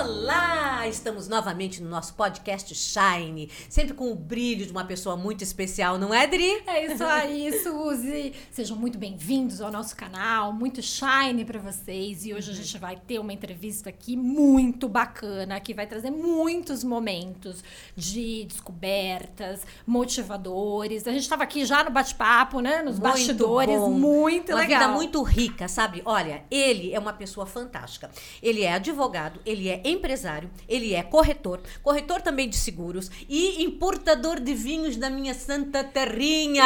Olá! Estamos novamente no nosso podcast Shine, sempre com o brilho de uma pessoa muito especial, não é, Dri? É isso aí, Suzy! Sejam muito bem-vindos ao nosso canal, muito Shine para vocês. E hoje a gente vai ter uma entrevista aqui muito bacana, que vai trazer muitos momentos de descobertas, motivadores. A gente estava aqui já no bate-papo, né? Nos Muito bastidores, bom. muito uma legal. vida muito rica, sabe? Olha, ele é uma pessoa fantástica. Ele é advogado, ele é empresário, ele é corretor, corretor também de seguros e importador de vinhos da minha santa terrinha.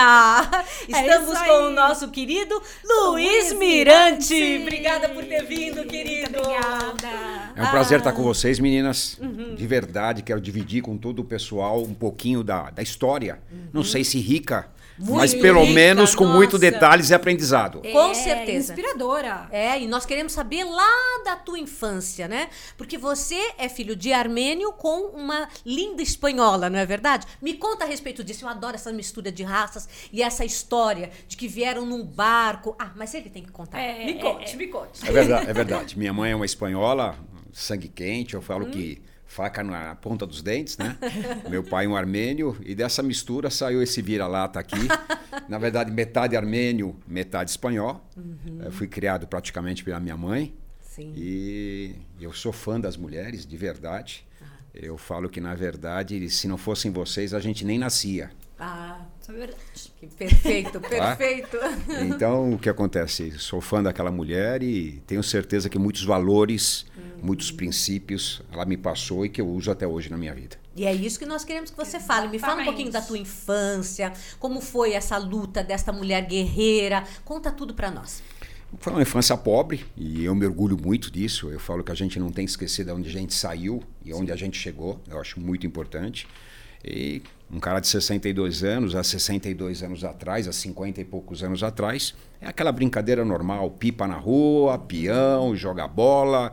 Estamos isso aí. com o nosso querido Luiz Luiz Mirante. Mirante. Obrigada por ter vindo, querido. Obrigada. É um prazer Ah. estar com vocês, meninas. Uhum. De verdade, quero dividir com todo o pessoal um pouquinho da, da história. Não sei se rica, Muito mas pelo rica, menos com muito nossa. detalhes e aprendizado. Com É, certeza. Inspiradora. É, e nós queremos saber lá da tua infância, né? Porque você é filho de armênio com uma linda espanhola, não é verdade? Me conta a respeito disso. Eu adoro essa mistura de raças e essa história de que vieram num barco. Ah, mas ele tem que contar. É, me é, conte, é. me conte. É verdade, é verdade. Minha mãe é uma espanhola, sangue quente, eu Hum. falo que faca na ponta dos dentes, né? Meu pai é um armênio e dessa mistura saiu esse vira-lata aqui. Na verdade, metade armênio, metade espanhol. Uhum. Eu fui criado praticamente pela minha mãe. Sim. E eu sou fã das mulheres, de verdade. Eu falo que, na verdade, se não fossem vocês, a gente nem nascia. Ah, Isso é verdade. que perfeito, perfeito. Então, o que acontece? Sou fã daquela mulher e tenho certeza que muitos valores, muitos princípios ela me passou e que eu uso até hoje na minha vida. E é isso que nós queremos que você fale. Me fala um pouquinho da tua infância, como foi essa luta desta mulher guerreira. Conta tudo pra nós. Foi uma infância pobre e eu me orgulho muito disso. Eu falo que a gente não tem que esquecer de onde a gente saiu e onde a gente chegou. Eu acho muito importante. E um cara de 62 anos, há 62 anos atrás, há 50 e poucos anos atrás, é aquela brincadeira normal: pipa na rua, peão, joga bola.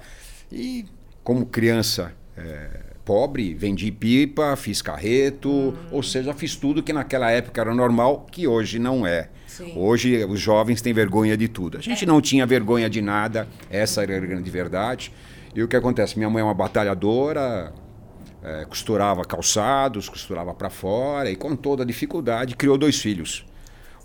E como criança é, pobre, vendi pipa, fiz carreto, ou seja, fiz tudo que naquela época era normal, que hoje não é. Sim. Hoje os jovens têm vergonha de tudo. A gente não tinha vergonha de nada, essa era a grande verdade. E o que acontece? Minha mãe é uma batalhadora, eh, costurava calçados, costurava para fora e com toda dificuldade criou dois filhos.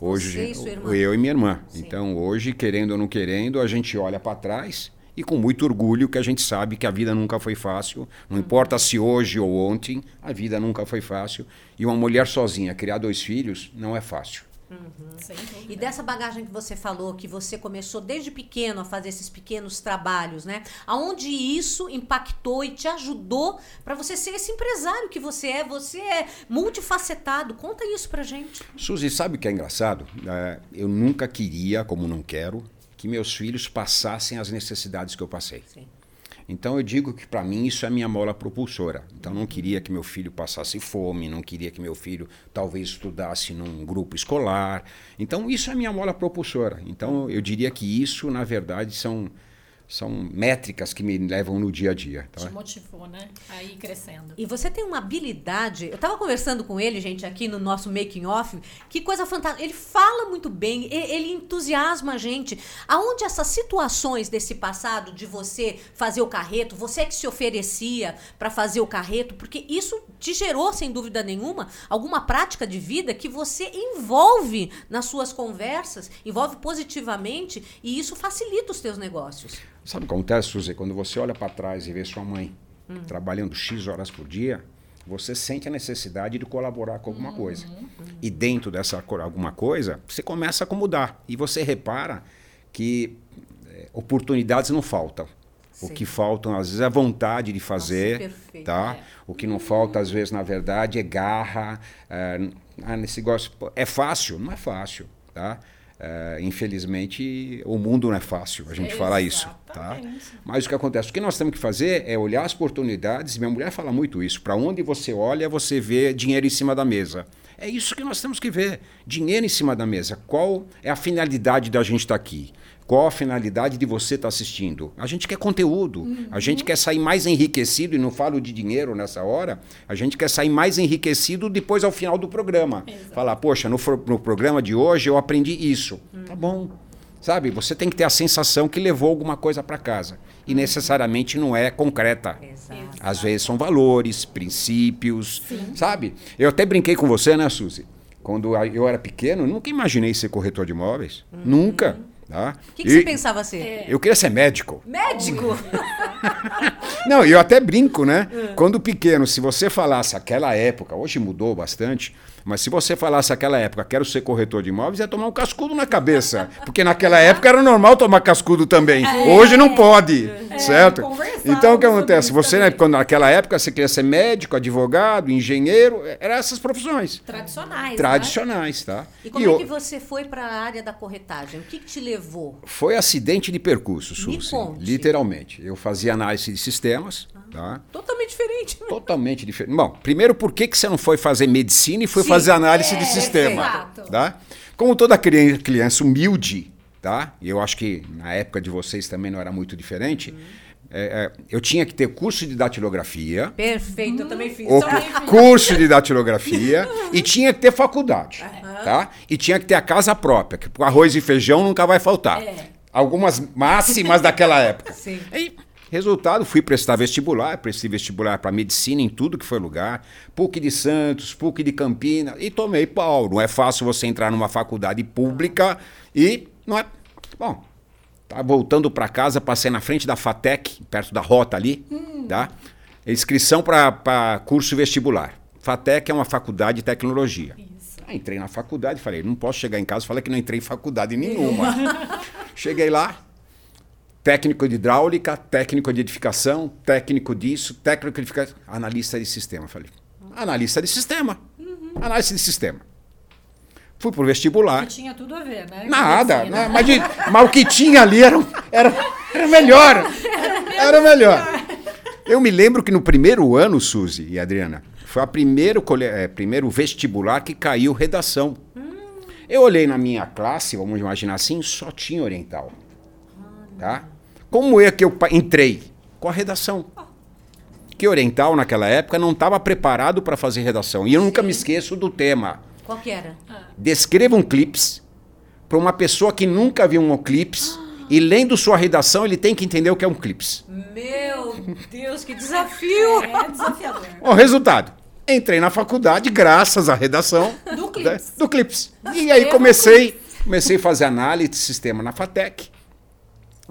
Hoje e eu e minha irmã. Sim. Então hoje, querendo ou não querendo, a gente olha para trás e com muito orgulho que a gente sabe que a vida nunca foi fácil. Não importa se hoje ou ontem, a vida nunca foi fácil. E uma mulher sozinha criar dois filhos não é fácil. Dúvida. E dessa bagagem que você falou, que você começou desde pequeno a fazer esses pequenos trabalhos, né? Aonde isso impactou e te ajudou para você ser esse empresário que você é? Você é multifacetado. Conta isso pra gente. Suzy, sabe o que é engraçado? É, eu nunca queria, como não quero, que meus filhos passassem as necessidades que eu passei. Sim. Então eu digo que para mim isso é minha mola propulsora. Então não queria que meu filho passasse fome, não queria que meu filho talvez estudasse num grupo escolar. Então isso é minha mola propulsora. Então eu diria que isso na verdade são são métricas que me levam no dia a dia. tá? Te motivou, né? Aí crescendo. E você tem uma habilidade. Eu tava conversando com ele, gente, aqui no nosso making off. Que coisa fantástica. Ele fala muito bem, e- ele entusiasma a gente. Aonde essas situações desse passado de você fazer o carreto, você que se oferecia para fazer o carreto, porque isso te gerou, sem dúvida nenhuma, alguma prática de vida que você envolve nas suas conversas, envolve positivamente e isso facilita os teus negócios. Sabe o que acontece, Suzy? Quando você olha para trás e vê sua mãe trabalhando X horas por dia, você sente a necessidade de colaborar com alguma coisa. E dentro dessa alguma coisa, você começa a mudar. E você repara que eh, oportunidades não faltam. O Sim. que faltam, às vezes, é a vontade de fazer. perfeito, tá? é. O que não falta, às vezes, na verdade, é garra. eh, ah, nesse negócio. É fácil? Não é fácil. Tá? Eh, infelizmente, o mundo não é fácil a gente falar isso. Tá? Mas o que acontece? O que nós temos que fazer é olhar as oportunidades. Minha mulher fala muito isso. Para onde você olha, você vê dinheiro em cima da mesa. É isso que nós temos que ver. Dinheiro em cima da mesa. Qual é a finalidade da gente estar aqui? Qual a finalidade de você estar assistindo? A gente quer conteúdo. A gente quer sair mais enriquecido, e não falo de dinheiro nessa hora, a gente quer sair mais enriquecido depois ao final do programa. Exato. Falar, poxa, no, no programa de hoje eu aprendi isso. Tá bom. Sabe? Você tem que ter a sensação que levou alguma coisa para casa. E necessariamente não é concreta. Exato. Às vezes são valores, princípios, sabe? Eu até brinquei com você, né, Suzy? Quando eu era pequeno, nunca imaginei ser corretor de imóveis. Nunca. Tá? O que, que E você pensava ser? Eu queria ser médico. Médico? Não, eu até brinco, né? Quando pequeno, se você falasse aquela época, hoje mudou bastante, mas se você falasse aquela época, quero ser corretor de imóveis, ia tomar um cascudo na cabeça. Porque naquela época era normal tomar cascudo também. Hoje não pode, certo? conversávamos Então o que acontece? Você, né, quando naquela época, você queria ser médico, advogado, engenheiro, eram essas profissões. Tradicionais. né? Tradicionais, tá? E como E é o- que você foi para a área da corretagem? O que, que te levou? Foi acidente de percurso, Suzy. Literalmente. Eu fazia análise de sistemas, tá? Totalmente diferente. né? Totalmente diferente. Bom, primeiro, por que, que você não foi fazer medicina e foi Sim, fazer análise é, de sistema? exato. Tá? Como toda cri- criança humilde, tá? E eu acho que na época de vocês também não era muito diferente. é, é, eu tinha que ter curso de datilografia, Perfeito, eu também fiz. o Também fiz. curso de datilografia e tinha que ter faculdade, tá? E tinha que ter a casa própria, que arroz e feijão nunca vai faltar. Algumas máximas daquela época. Sim. E, resultado, fui prestar vestibular, prestei vestibular para medicina em tudo que foi lugar, PUC de Santos, PUC de Campinas, e tomei pau. Não é fácil você entrar numa faculdade pública e não é. Bom, tá voltando para casa, passei na frente da FATEC, perto da rota ali, tá? Inscrição para curso vestibular. FATEC é uma faculdade de tecnologia. Aí entrei na faculdade, falei, não posso chegar em casa e falar que não entrei em faculdade nenhuma. Cheguei lá, técnico de hidráulica, técnico de edificação, técnico disso, técnico de edificação, analista de sistema. Falei, analista de sistema. Análise de sistema. Fui pro vestibular. Que tinha tudo a ver, né? Nada, né? mas, de- mas o que tinha ali era, era, era melhor. Era melhor. Eu me lembro que no primeiro ano, Suzy e Adriana, foi o primeiro, eh, primeiro vestibular que caiu redação. Eu olhei na minha classe, vamos imaginar assim, só tinha oriental. Tá? Como é que eu entrei? Com a redação. Que oriental naquela época não estava preparado para fazer redação. E eu nunca me esqueço do tema. Qual que era? Descreva um clips para uma pessoa que nunca viu um clips e lendo sua redação ele tem que entender o que é um clips. Meu Deus, que desafio! É desafiador. O resultado, entrei na faculdade graças à redação Do né, Clips. do clips. E aí comecei, comecei a fazer análise de sistema na Fatec.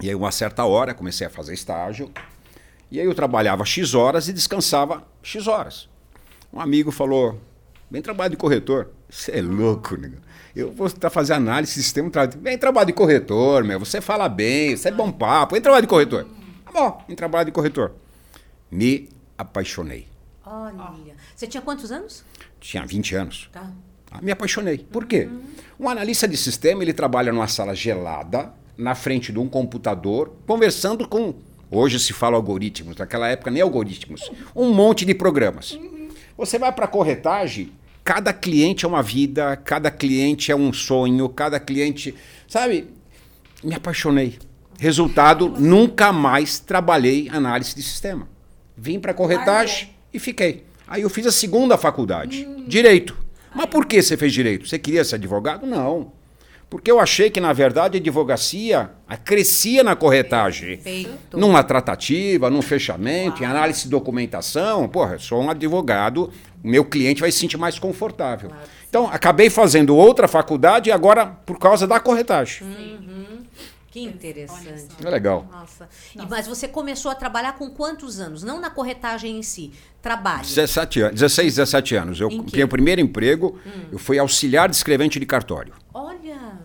E aí uma certa hora comecei a fazer estágio. E aí eu trabalhava X horas e descansava X horas. Um amigo falou: "Vem trabalhar de corretor". Você é louco, nego. Eu vou estar fazendo análise de sistema, tra- vem trabalhar de corretor, meu. Você fala bem, você é bom papo, vem trabalhar de corretor. Tá bom, vem trabalhar de corretor. Me apaixonei. Olha. Você tinha quantos anos? Tinha 20 anos. Tá. Ah, Me apaixonei. Por quê? Um analista de sistema, ele trabalha numa sala gelada, na frente de um computador, conversando com. Hoje se fala algoritmos, naquela época nem algoritmos. Um monte de programas. Você vai para corretagem, cada cliente é uma vida, cada cliente é um sonho, cada cliente. Sabe? Me apaixonei. Resultado, nunca mais trabalhei análise de sistema. Vim para corretagem e fiquei. Aí eu fiz a segunda faculdade, direito. Mas por que você fez direito? Você queria ser advogado? Não. Porque eu achei que, na verdade, a advocacia crescia na corretagem. Perfeito. Numa tratativa, num fechamento, em análise de documentação. Porra, eu sou um advogado, o meu cliente vai se sentir mais confortável. Então, acabei fazendo outra faculdade agora por causa da corretagem. Que interessante. É legal. Nossa. E, mas você começou a trabalhar com quantos anos? Não na corretagem em si. Trabalho. 17 anos, 16, 17 anos. Eu tinha o primeiro emprego, eu fui auxiliar de escrevente de cartório. Olha.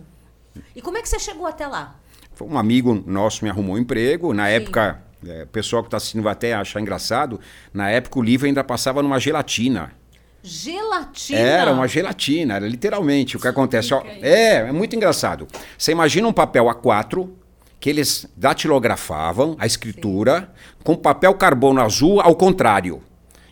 E como é que você chegou até lá? Foi um amigo nosso me arrumou um emprego. Na época, é, o pessoal que está assistindo vai até achar engraçado, na época o livro ainda passava numa gelatina. Gelatina. Era uma gelatina, era literalmente. O que acontece? Ó, é, é muito engraçado. Você imagina um papel A4 que eles datilografavam a escritura com papel carbono azul ao contrário.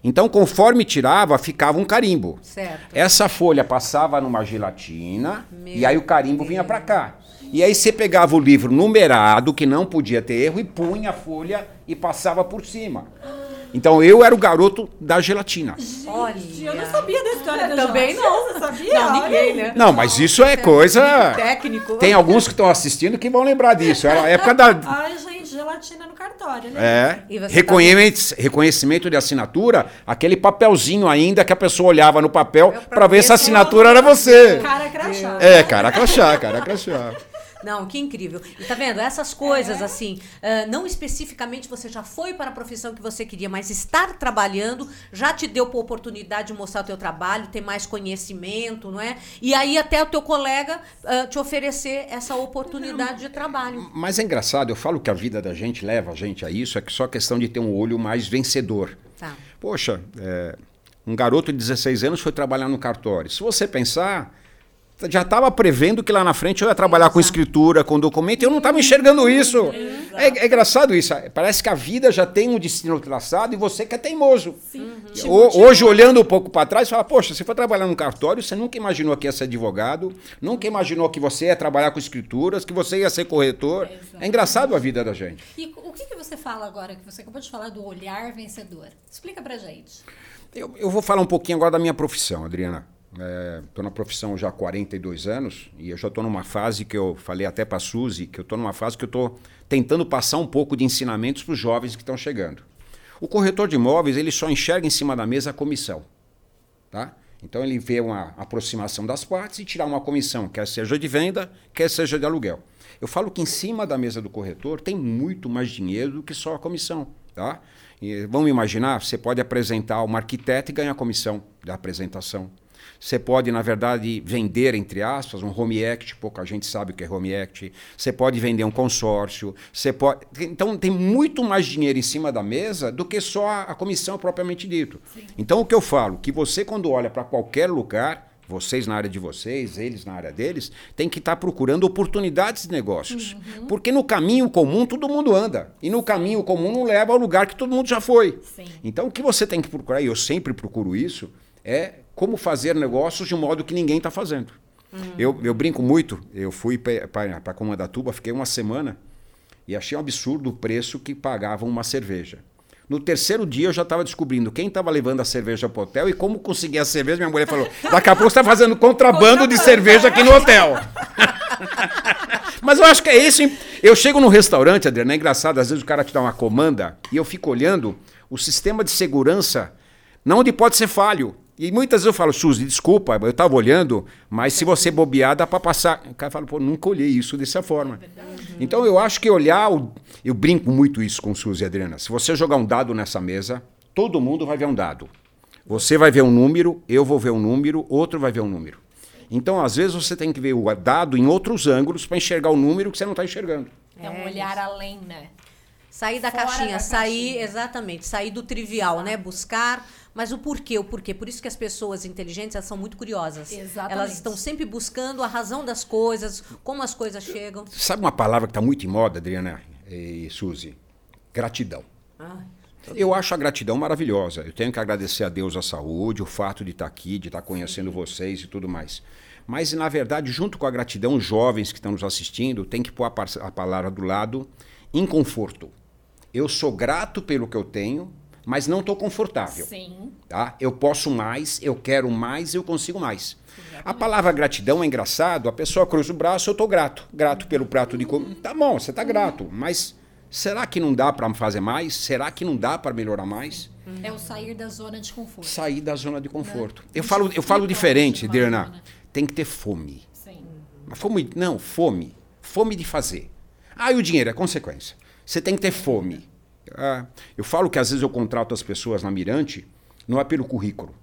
Então, conforme tirava, ficava um carimbo. Certo. Essa folha passava numa gelatina e aí o carimbo vinha para cá. E aí você pegava o livro numerado, que não podia ter erro, e punha a folha e passava por cima. Então eu era o garoto da gelatina. Olha. Eu não sabia da história da Também gelatina, não. Você sabia? Não, ninguém, né? Não, mas isso é coisa. Técnico. Tem alguns que estão assistindo que vão lembrar disso. Era a época da. Ai, gente, gelatina no cartório, né? É. E você tá Reconhecimento, reconhecimento de assinatura, aquele papelzinho ainda que a pessoa olhava no papel pra para ver se a assinatura era você. Cara crachá. É, cara crachá, cara crachá. Não, que incrível. E tá vendo? Essas coisas, assim, ah, não especificamente você já foi para a profissão que você queria, mas estar trabalhando já te deu a oportunidade de mostrar o teu trabalho, ter mais conhecimento, não é? E aí até o teu colega ah, te oferecer essa oportunidade de trabalho. Mas é engraçado, eu falo que a vida da gente leva a gente a isso, é que só questão de ter um olho mais vencedor. Tá. Poxa, é, um garoto de 16 anos foi trabalhar no cartório. Se você pensar, já estava prevendo que lá na frente eu ia trabalhar com escritura, com documento, e eu não estava enxergando isso. É, é engraçado isso. Parece que a vida já tem um destino traçado e você que é teimoso. Te Ho- motiva. Hoje, olhando um pouco para trás, fala, poxa, você foi trabalhar num cartório, você nunca imaginou que ia ser advogado, nunca imaginou que você ia trabalhar com escrituras, que você ia ser corretor. É engraçado a vida da gente. E o que, que você fala agora, que você acabou de falar do olhar vencedor? Explica pra gente. Eu, eu vou falar um pouquinho agora da minha profissão, Adriana. Estou na profissão já há 42 anos e eu já estou numa fase que eu falei até para a Suzy, que eu estou numa fase que eu estou tentando passar um pouco de ensinamentos para os jovens que estão chegando. O corretor de imóveis ele só enxerga em cima da mesa a comissão. Tá? Então ele vê uma aproximação das partes e tirar uma comissão, quer seja de venda, quer seja de aluguel. Eu falo que em cima da mesa do corretor tem muito mais dinheiro do que só a comissão. Tá? E vamos imaginar, você pode apresentar uma arquiteta e ganhar comissão da apresentação. Você pode, na verdade, vender, entre aspas, um home act, pouca gente sabe o que é home act. Você pode vender um consórcio. Você pode... Então, tem muito mais dinheiro em cima da mesa do que só a, comissão propriamente dito. Então, o que eu falo, que você, quando olha para qualquer lugar, vocês na área de vocês, eles na área deles, tem que estar procurando oportunidades de negócios. Porque no caminho comum todo mundo anda. E no caminho comum não leva ao lugar que todo mundo já foi. Sim. Então, o que você tem que procurar, e eu sempre procuro isso, é como fazer negócios de um modo que ninguém está fazendo. Eu, eu brinco muito, eu fui para Comandatuba, fiquei uma semana e achei um absurdo o preço que pagavam uma cerveja. No terceiro dia eu já estava descobrindo quem estava levando a cerveja para o hotel e como conseguir a cerveja. Minha mulher falou: daqui a pouco você está fazendo contrabando de cerveja aqui no hotel. Mas eu acho que é isso. hein? Eu chego num restaurante, Adriano, é engraçado, às vezes o cara te dá uma comanda e eu fico olhando o sistema de segurança, não onde pode ser falho. E muitas vezes eu falo, Suzy, desculpa, eu estava olhando, mas se você bobear, dá para passar. O cara fala, pô, nunca olhei isso dessa forma. Então eu acho que olhar, o- eu brinco muito isso com Suzy e Adriana. Se você jogar um dado nessa mesa, todo mundo vai ver um dado. Você vai ver um número, eu vou ver um número, outro vai ver um número. Então, às vezes, você tem que ver o dado em outros ângulos para enxergar o número que você não está enxergando. É um olhar além, né? Sair da Fora caixinha, da sair, caixinha. exatamente, sair do trivial, né? Buscar. Mas o porquê? O porquê? Por isso que as pessoas inteligentes elas são muito curiosas. Exatamente. Elas estão sempre buscando a razão das coisas, como as coisas chegam. Sabe uma palavra que está muito em moda, Adriana e Suzy? Gratidão. Ah, Eu acho a gratidão maravilhosa. Eu tenho que agradecer a Deus a saúde, o fato de estar aqui, de estar conhecendo vocês e tudo mais. Mas, na verdade, junto com a gratidão, os jovens que estão nos assistindo têm que pôr a, a palavra do lado inconforto. Eu sou grato pelo que eu tenho, mas não estou confortável. Sim. Tá? Eu posso mais, eu quero mais, eu consigo mais. A palavra gratidão é engraçado, a pessoa cruza o braço, eu estou grato. Grato pelo prato de comida. Tá bom, você está grato, mas será que não dá para fazer mais? Será que não dá para melhorar mais? É o sair da zona de conforto. Sair da zona de conforto. Eu Gente, falo, eu falo diferente, Dirna. né? Tem que ter fome. Sim. Mas fome, não, fome. Fome de fazer. Ah, e o dinheiro é consequência. Você tem que ter fome. Ah, eu falo que às vezes eu contrato as pessoas na Mirante, não é pelo currículo.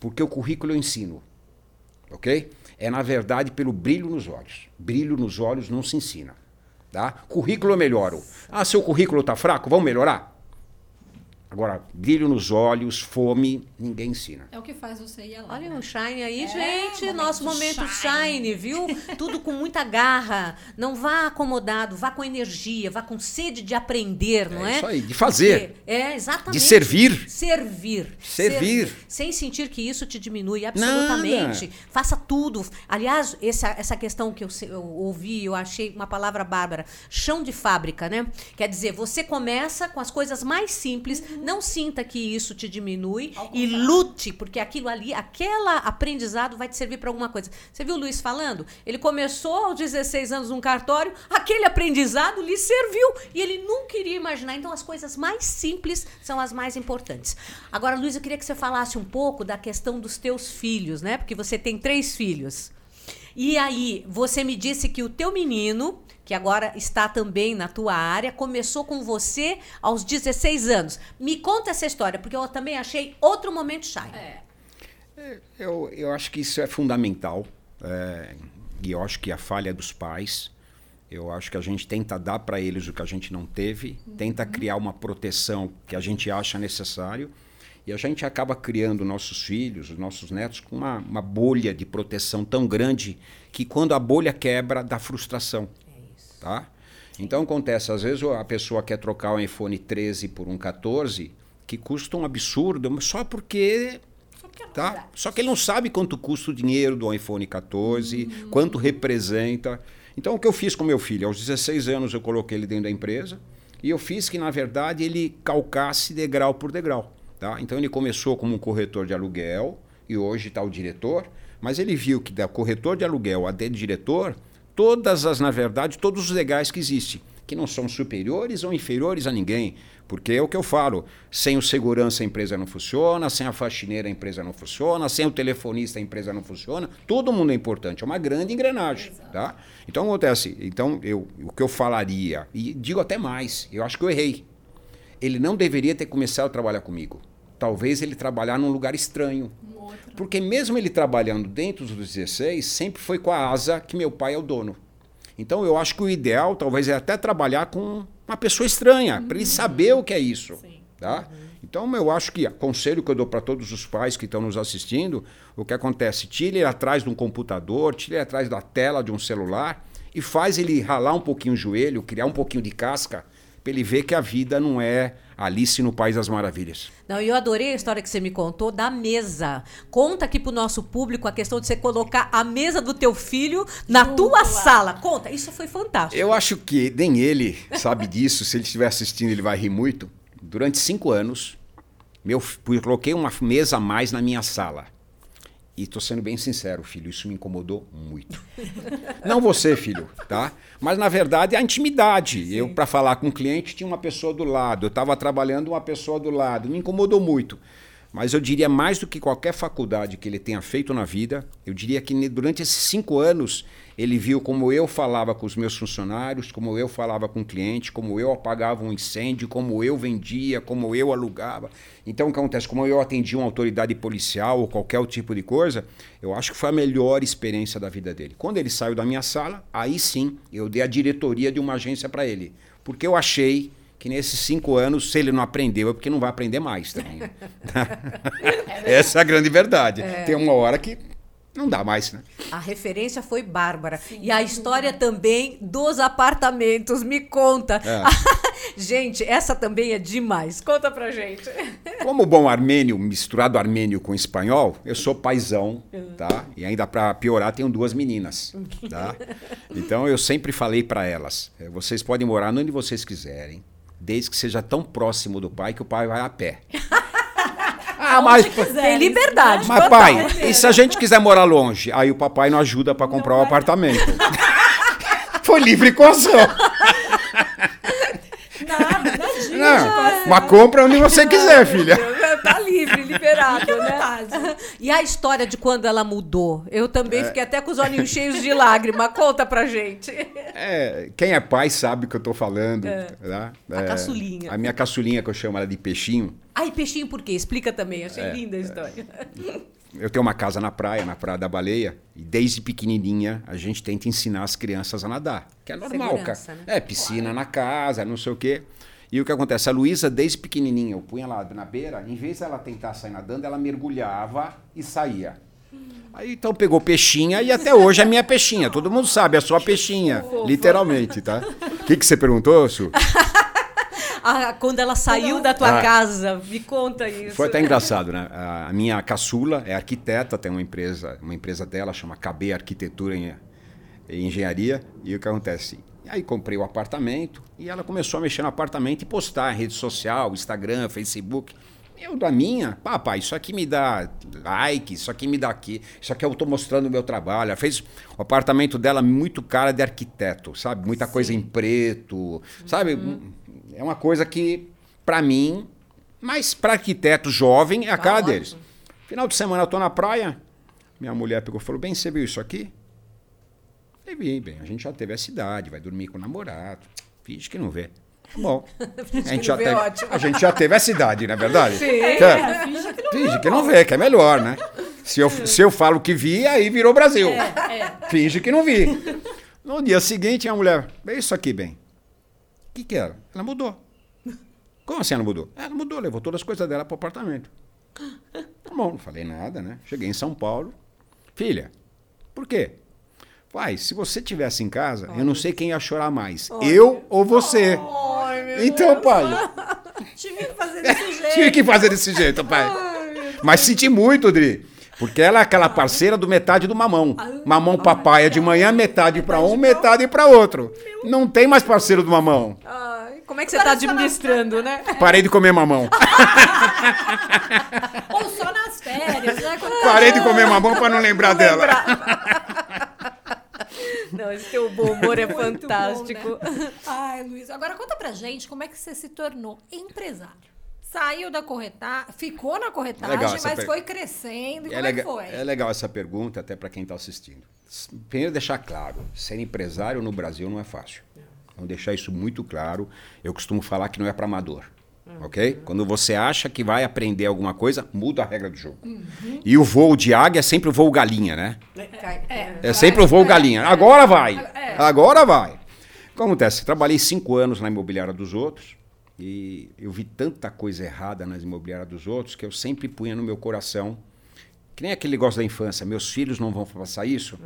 Porque o currículo eu ensino. Ok? É, na verdade, pelo brilho nos olhos. Brilho nos olhos não se ensina. Tá? Currículo eu melhoro. Ah, seu currículo está fraco, vamos melhorar? Agora, brilho nos olhos, fome, ninguém ensina. É o que faz você ir além. Olha né? o Shine aí, É, gente. momento Nosso momento Shine. shine. viu? Tudo com muita garra. Não vá acomodado, vá com energia, vá com sede de aprender, não É é? isso aí, de fazer. Porque- É, exatamente. De servir. Servir. Servir. Sem sentir que isso te diminui absolutamente. Faça tudo. Aliás, essa, essa questão que eu, eu ouvi, eu achei uma palavra bárbara. Chão de fábrica, né? Quer dizer, você começa com as coisas mais simples, não sinta que isso te diminui e lute, porque aquilo ali, aquela aprendizado vai te servir para alguma coisa. Você viu o Luiz falando? Ele começou aos 16 anos num cartório, aquele aprendizado lhe serviu e ele nunca iria imaginar. Então, as coisas mais simples são as mais importantes. Agora, Luiz, eu queria que você falasse um pouco da questão dos teus filhos, né? Porque você tem três filhos. E aí, você me disse que o teu menino, que agora está também na tua área, começou com você aos 16 anos. Me conta essa história, porque eu também achei outro momento shy. É. Eu, eu acho que isso é fundamental. É, e eu acho que a falha é dos pais. Eu acho que a gente tenta dar para eles o que a gente não teve, tenta criar uma proteção que a gente acha necessário. E a gente acaba criando nossos filhos, os nossos netos, com uma, uma bolha de proteção tão grande que quando a bolha quebra, dá frustração. Tá? Então acontece, às vezes a pessoa quer trocar um iPhone 13 por um 14, que custa um absurdo, só porque. Tá? Só que ele não sabe quanto custa o dinheiro do iPhone 14, quanto representa. Então o que eu fiz com meu filho? Aos 16 anos eu coloquei ele dentro da empresa e eu fiz que, na verdade, ele calcasse degrau por degrau. Tá? Então ele começou como um corretor de aluguel e hoje está o diretor, mas ele viu que da corretor de aluguel a de diretor, todas as, na verdade, todos os legais que existem, que não são superiores ou inferiores a ninguém. Porque é o que eu falo, sem o segurança a empresa não funciona, sem a faxineira a empresa não funciona, sem o telefonista a empresa não funciona, todo mundo é importante, é uma grande engrenagem. Tá? Então acontece, então eu, o que eu falaria, e digo até mais, eu acho que eu errei ele não deveria ter começado a trabalhar comigo. Talvez ele trabalhar num lugar estranho. Porque mesmo ele trabalhando dentro dos 16, sempre foi com a asa que meu pai é o dono. Então eu acho que o ideal talvez é até trabalhar com uma pessoa estranha, uhum. para ele saber o que é isso. Sim. Tá? Uhum. Então eu acho que conselho que eu dou para todos os pais que estão nos assistindo, o que acontece, tire ele atrás de um computador, tire ele atrás da tela de um celular e faz ele ralar um pouquinho o joelho, criar um pouquinho de casca para ele ver que a vida não é Alice no País das Maravilhas. Não, eu adorei a história que você me contou da mesa. Conta aqui pro nosso público a questão de você colocar a mesa do teu filho na tua sala. Conta, isso foi fantástico. Eu acho que nem ele sabe disso. Se ele estiver assistindo, ele vai rir muito. Durante cinco anos, meu, eu coloquei uma mesa a mais na minha sala. E estou sendo bem sincero, filho, isso me incomodou muito. Não você, filho, tá? Mas na verdade a intimidade. Sim. Eu para falar com o um cliente tinha uma pessoa do lado, eu estava trabalhando uma pessoa do lado, me incomodou muito. Mas eu diria mais do que qualquer faculdade que ele tenha feito na vida, eu diria que durante esses cinco anos ele viu como eu falava com os meus funcionários, como eu falava com o cliente, como eu apagava um incêndio, como eu vendia, como eu alugava. Então, o que acontece? Como eu atendia uma autoridade policial ou qualquer tipo de coisa, eu acho que foi a melhor experiência da vida dele. Quando ele saiu da minha sala, aí sim eu dei a diretoria de uma agência para ele. Porque eu achei que nesses cinco anos, se ele não aprendeu, é porque não vai aprender mais também. Essa é a grande verdade. É. Tem uma hora que não dá mais, né? A referência foi bárbara. Sim, e a história também dos apartamentos. Me conta. É. gente, essa também é demais. Conta pra gente. Como bom armênio, misturado armênio com espanhol, eu sou paisão, tá? E ainda para piorar, tenho duas meninas, tá? Então eu sempre falei para elas: é, vocês podem morar onde vocês quiserem, desde que seja tão próximo do pai que o pai vai a pé. Ah, mas tem liberdade. Mas pai, e se a gente quiser morar longe? Aí o papai não ajuda para comprar o um apartamento. Foi livre com ação. Nada, não, Mas compra onde você quiser, filha. Tá livre, liberado, né? E a história de quando ela mudou? Eu também é. fiquei até com os olhinhos cheios de lágrima. Conta pra gente. É, quem é pai sabe o que eu tô falando. É. Né? A é, caçulinha. A minha caçulinha, que eu chamo ela de peixinho. Ai, peixinho por quê? Explica também. Achei é, linda a história. Eu tenho uma casa na praia, na Praia da Baleia, e desde pequenininha a gente tenta ensinar as crianças a nadar, que é normal, cara. Né? É, piscina claro. na casa, não sei o quê. E o que acontece? A Luísa, desde pequenininha, eu punha lá na beira, em vez dela tentar sair nadando, ela mergulhava e saía. Aí então pegou peixinha e até hoje é minha peixinha. Todo mundo sabe, é sua peixinha. Literalmente, tá? O que, que você perguntou, Su? ah, quando ela saiu da tua ah, casa, me conta isso. Foi até engraçado, né? A minha caçula é arquiteta, tem uma empresa, uma empresa dela, chama KB Arquitetura e Engenharia. E o que acontece? Aí comprei o apartamento e ela começou a mexer no apartamento e postar em rede social, Instagram, Facebook. Eu da minha, papai, isso aqui me dá like, isso aqui me dá aqui, isso aqui eu estou mostrando o meu trabalho. Ela fez o apartamento dela muito cara de arquiteto, sabe? Muita coisa em preto, sabe? É uma coisa que, para mim, mas para arquiteto jovem é a Tá cara ótimo. deles. Final de semana eu tô na praia, minha mulher pegou e falou: Bem, você viu isso aqui? Vi, bem, a gente já teve a cidade, vai dormir com o namorado. Finge que não vê. Tá Bom. a, gente já teve, ótimo. a gente já teve a cidade, não é verdade? Sim. É, finge que não vê, que é melhor, né? Se eu, se eu falo que vi, aí virou Brasil. Finge que não vi. No dia seguinte, a mulher, vê isso aqui, bem. O que, que era? Ela mudou. Como assim ela mudou? Ela mudou, levou todas as coisas dela para o apartamento. Tá bom, não falei nada, né? Cheguei em São Paulo. Filha, por quê? Pai, se você tivesse em casa, eu não sei quem ia chorar mais. Eu ou você. Ai, meu Então, pai, Tive que fazer desse jeito. tive que fazer desse jeito, pai. Mas senti muito, Dri. Porque ela é aquela parceira do metade do mamão. Mamão papaya de manhã, metade para um, metade para outro. Não tem mais parceiro do mamão. Ai, como é que você tá administrando, né? Parei de comer mamão. Ou só nas férias, né? Parei de comer mamão para não lembrar dela. Não, esse teu bom humor é Muito bom, fantástico. né? Ai, Luiz, agora conta pra gente como é que você se tornou empresário. Saiu da corretagem, ficou na corretagem, essa mas per- foi crescendo. E É como é legal, foi? é legal essa pergunta, até para quem está assistindo. Primeiro, deixar claro: ser empresário no Brasil não é fácil. Vamos deixar isso muito claro. Eu costumo falar que não é para amador. Ok? Quando você acha que vai aprender alguma coisa, muda a regra do jogo. E o voo de águia é sempre o voo galinha, né? É sempre o voo galinha. Agora vai. Agora vai. O que acontece? Trabalhei cinco anos na imobiliária dos outros e eu vi tanta coisa errada nas imobiliárias dos outros que eu sempre punha no meu coração. Que nem aquele negócio da infância, meus filhos não vão passar isso.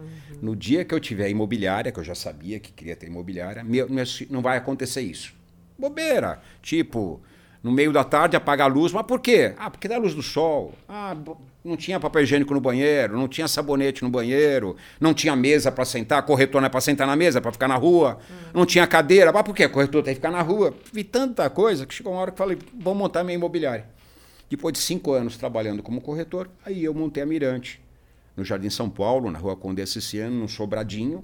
No dia que eu tiver imobiliária, que eu já sabia que queria ter imobiliária, meu, meus fi- não vai acontecer isso. Bobeira. Tipo, no meio da tarde apaga a luz, mas por quê? Ah, porque dá luz do sol. Ah, não tinha papel higiênico no banheiro, não tinha sabonete no banheiro, não tinha mesa para sentar, corretor não é para sentar na mesa, para ficar na rua, não tinha cadeira. Mas por quê? Corretor tem que ficar na rua. Vi tanta coisa que chegou uma hora que falei, vou montar minha imobiliária. Depois de cinco anos trabalhando como corretor, aí eu montei a Mirante, no Jardim São Paulo, na rua Conde Ciciano, no Sobradinho.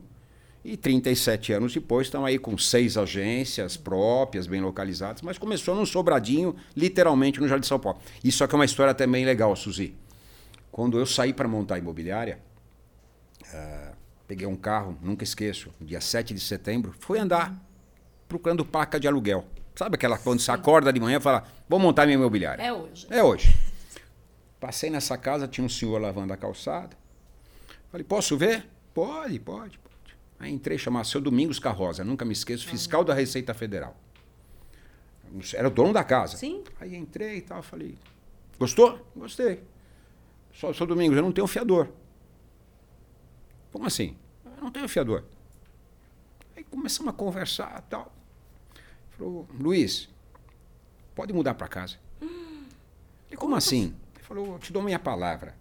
E 37 anos depois estão aí com seis agências próprias, bem localizadas, mas começou num Sobradinho, literalmente no Jardim São Paulo. Isso aqui é uma história também legal, Suzy. Quando eu saí para montar a imobiliária, ah, peguei um carro, nunca esqueço, dia 7 de setembro, fui andar procurando placa de aluguel. Sabe aquela quando você acorda de manhã e fala, vou montar minha imobiliária. É hoje. É hoje. Passei nessa casa, tinha um senhor lavando a calçada. Falei, posso ver? Pode, pode, pode. Aí entrei, chamava seu Domingos Carrosa, nunca me esqueço, fiscal da Receita Federal. Era o dono da casa. Sim. Aí entrei e tal, falei, gostou? Gostei. Só, seu Domingos, eu não tenho fiador. Como assim? Eu não tenho fiador. Aí começamos a conversar e tal. Falou, Luiz, pode mudar para casa. E como assim? Ele falou, eu te dou minha palavra.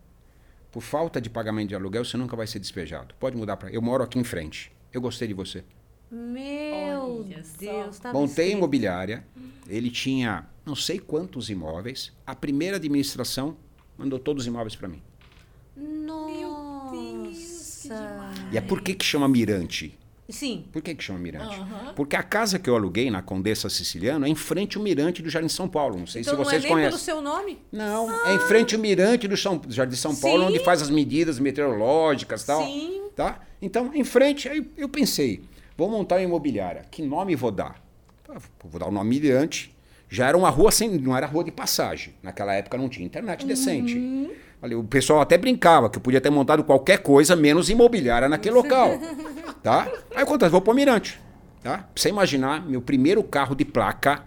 Por falta de pagamento de aluguel, você nunca vai ser despejado. Pode mudar para. Eu moro aqui em frente. Eu gostei de você. Meu Olha. Deus, tá Montei a imobiliária. Ele tinha não sei quantos imóveis. A primeira administração mandou todos os imóveis para mim. Nossa. E é por que, que chama Mirante? Sim. Por que, que chama Mirante? Aham. Porque a casa que eu aluguei na Condessa Siciliano é em frente ao Mirante do Jardim São Paulo. Não sei Então se não é vocês nem pelo conhecem. seu nome? Não, é em frente ao Mirante do, São, Jardim São Paulo, Sim. onde faz as medidas meteorológicas e tal. Sim. Tá? Então, em frente, aí eu pensei, vou montar uma imobiliária. Que nome vou dar? Ah, Vou dar o nome Mirante. Já era uma rua sem. não era rua de passagem. Naquela época não tinha internet decente. Falei, o pessoal até brincava que eu podia ter montado qualquer coisa menos imobiliária naquele local. Tá? Aí acontece, vou pôr Mirante. Tá? Pra você imaginar, meu primeiro carro de placa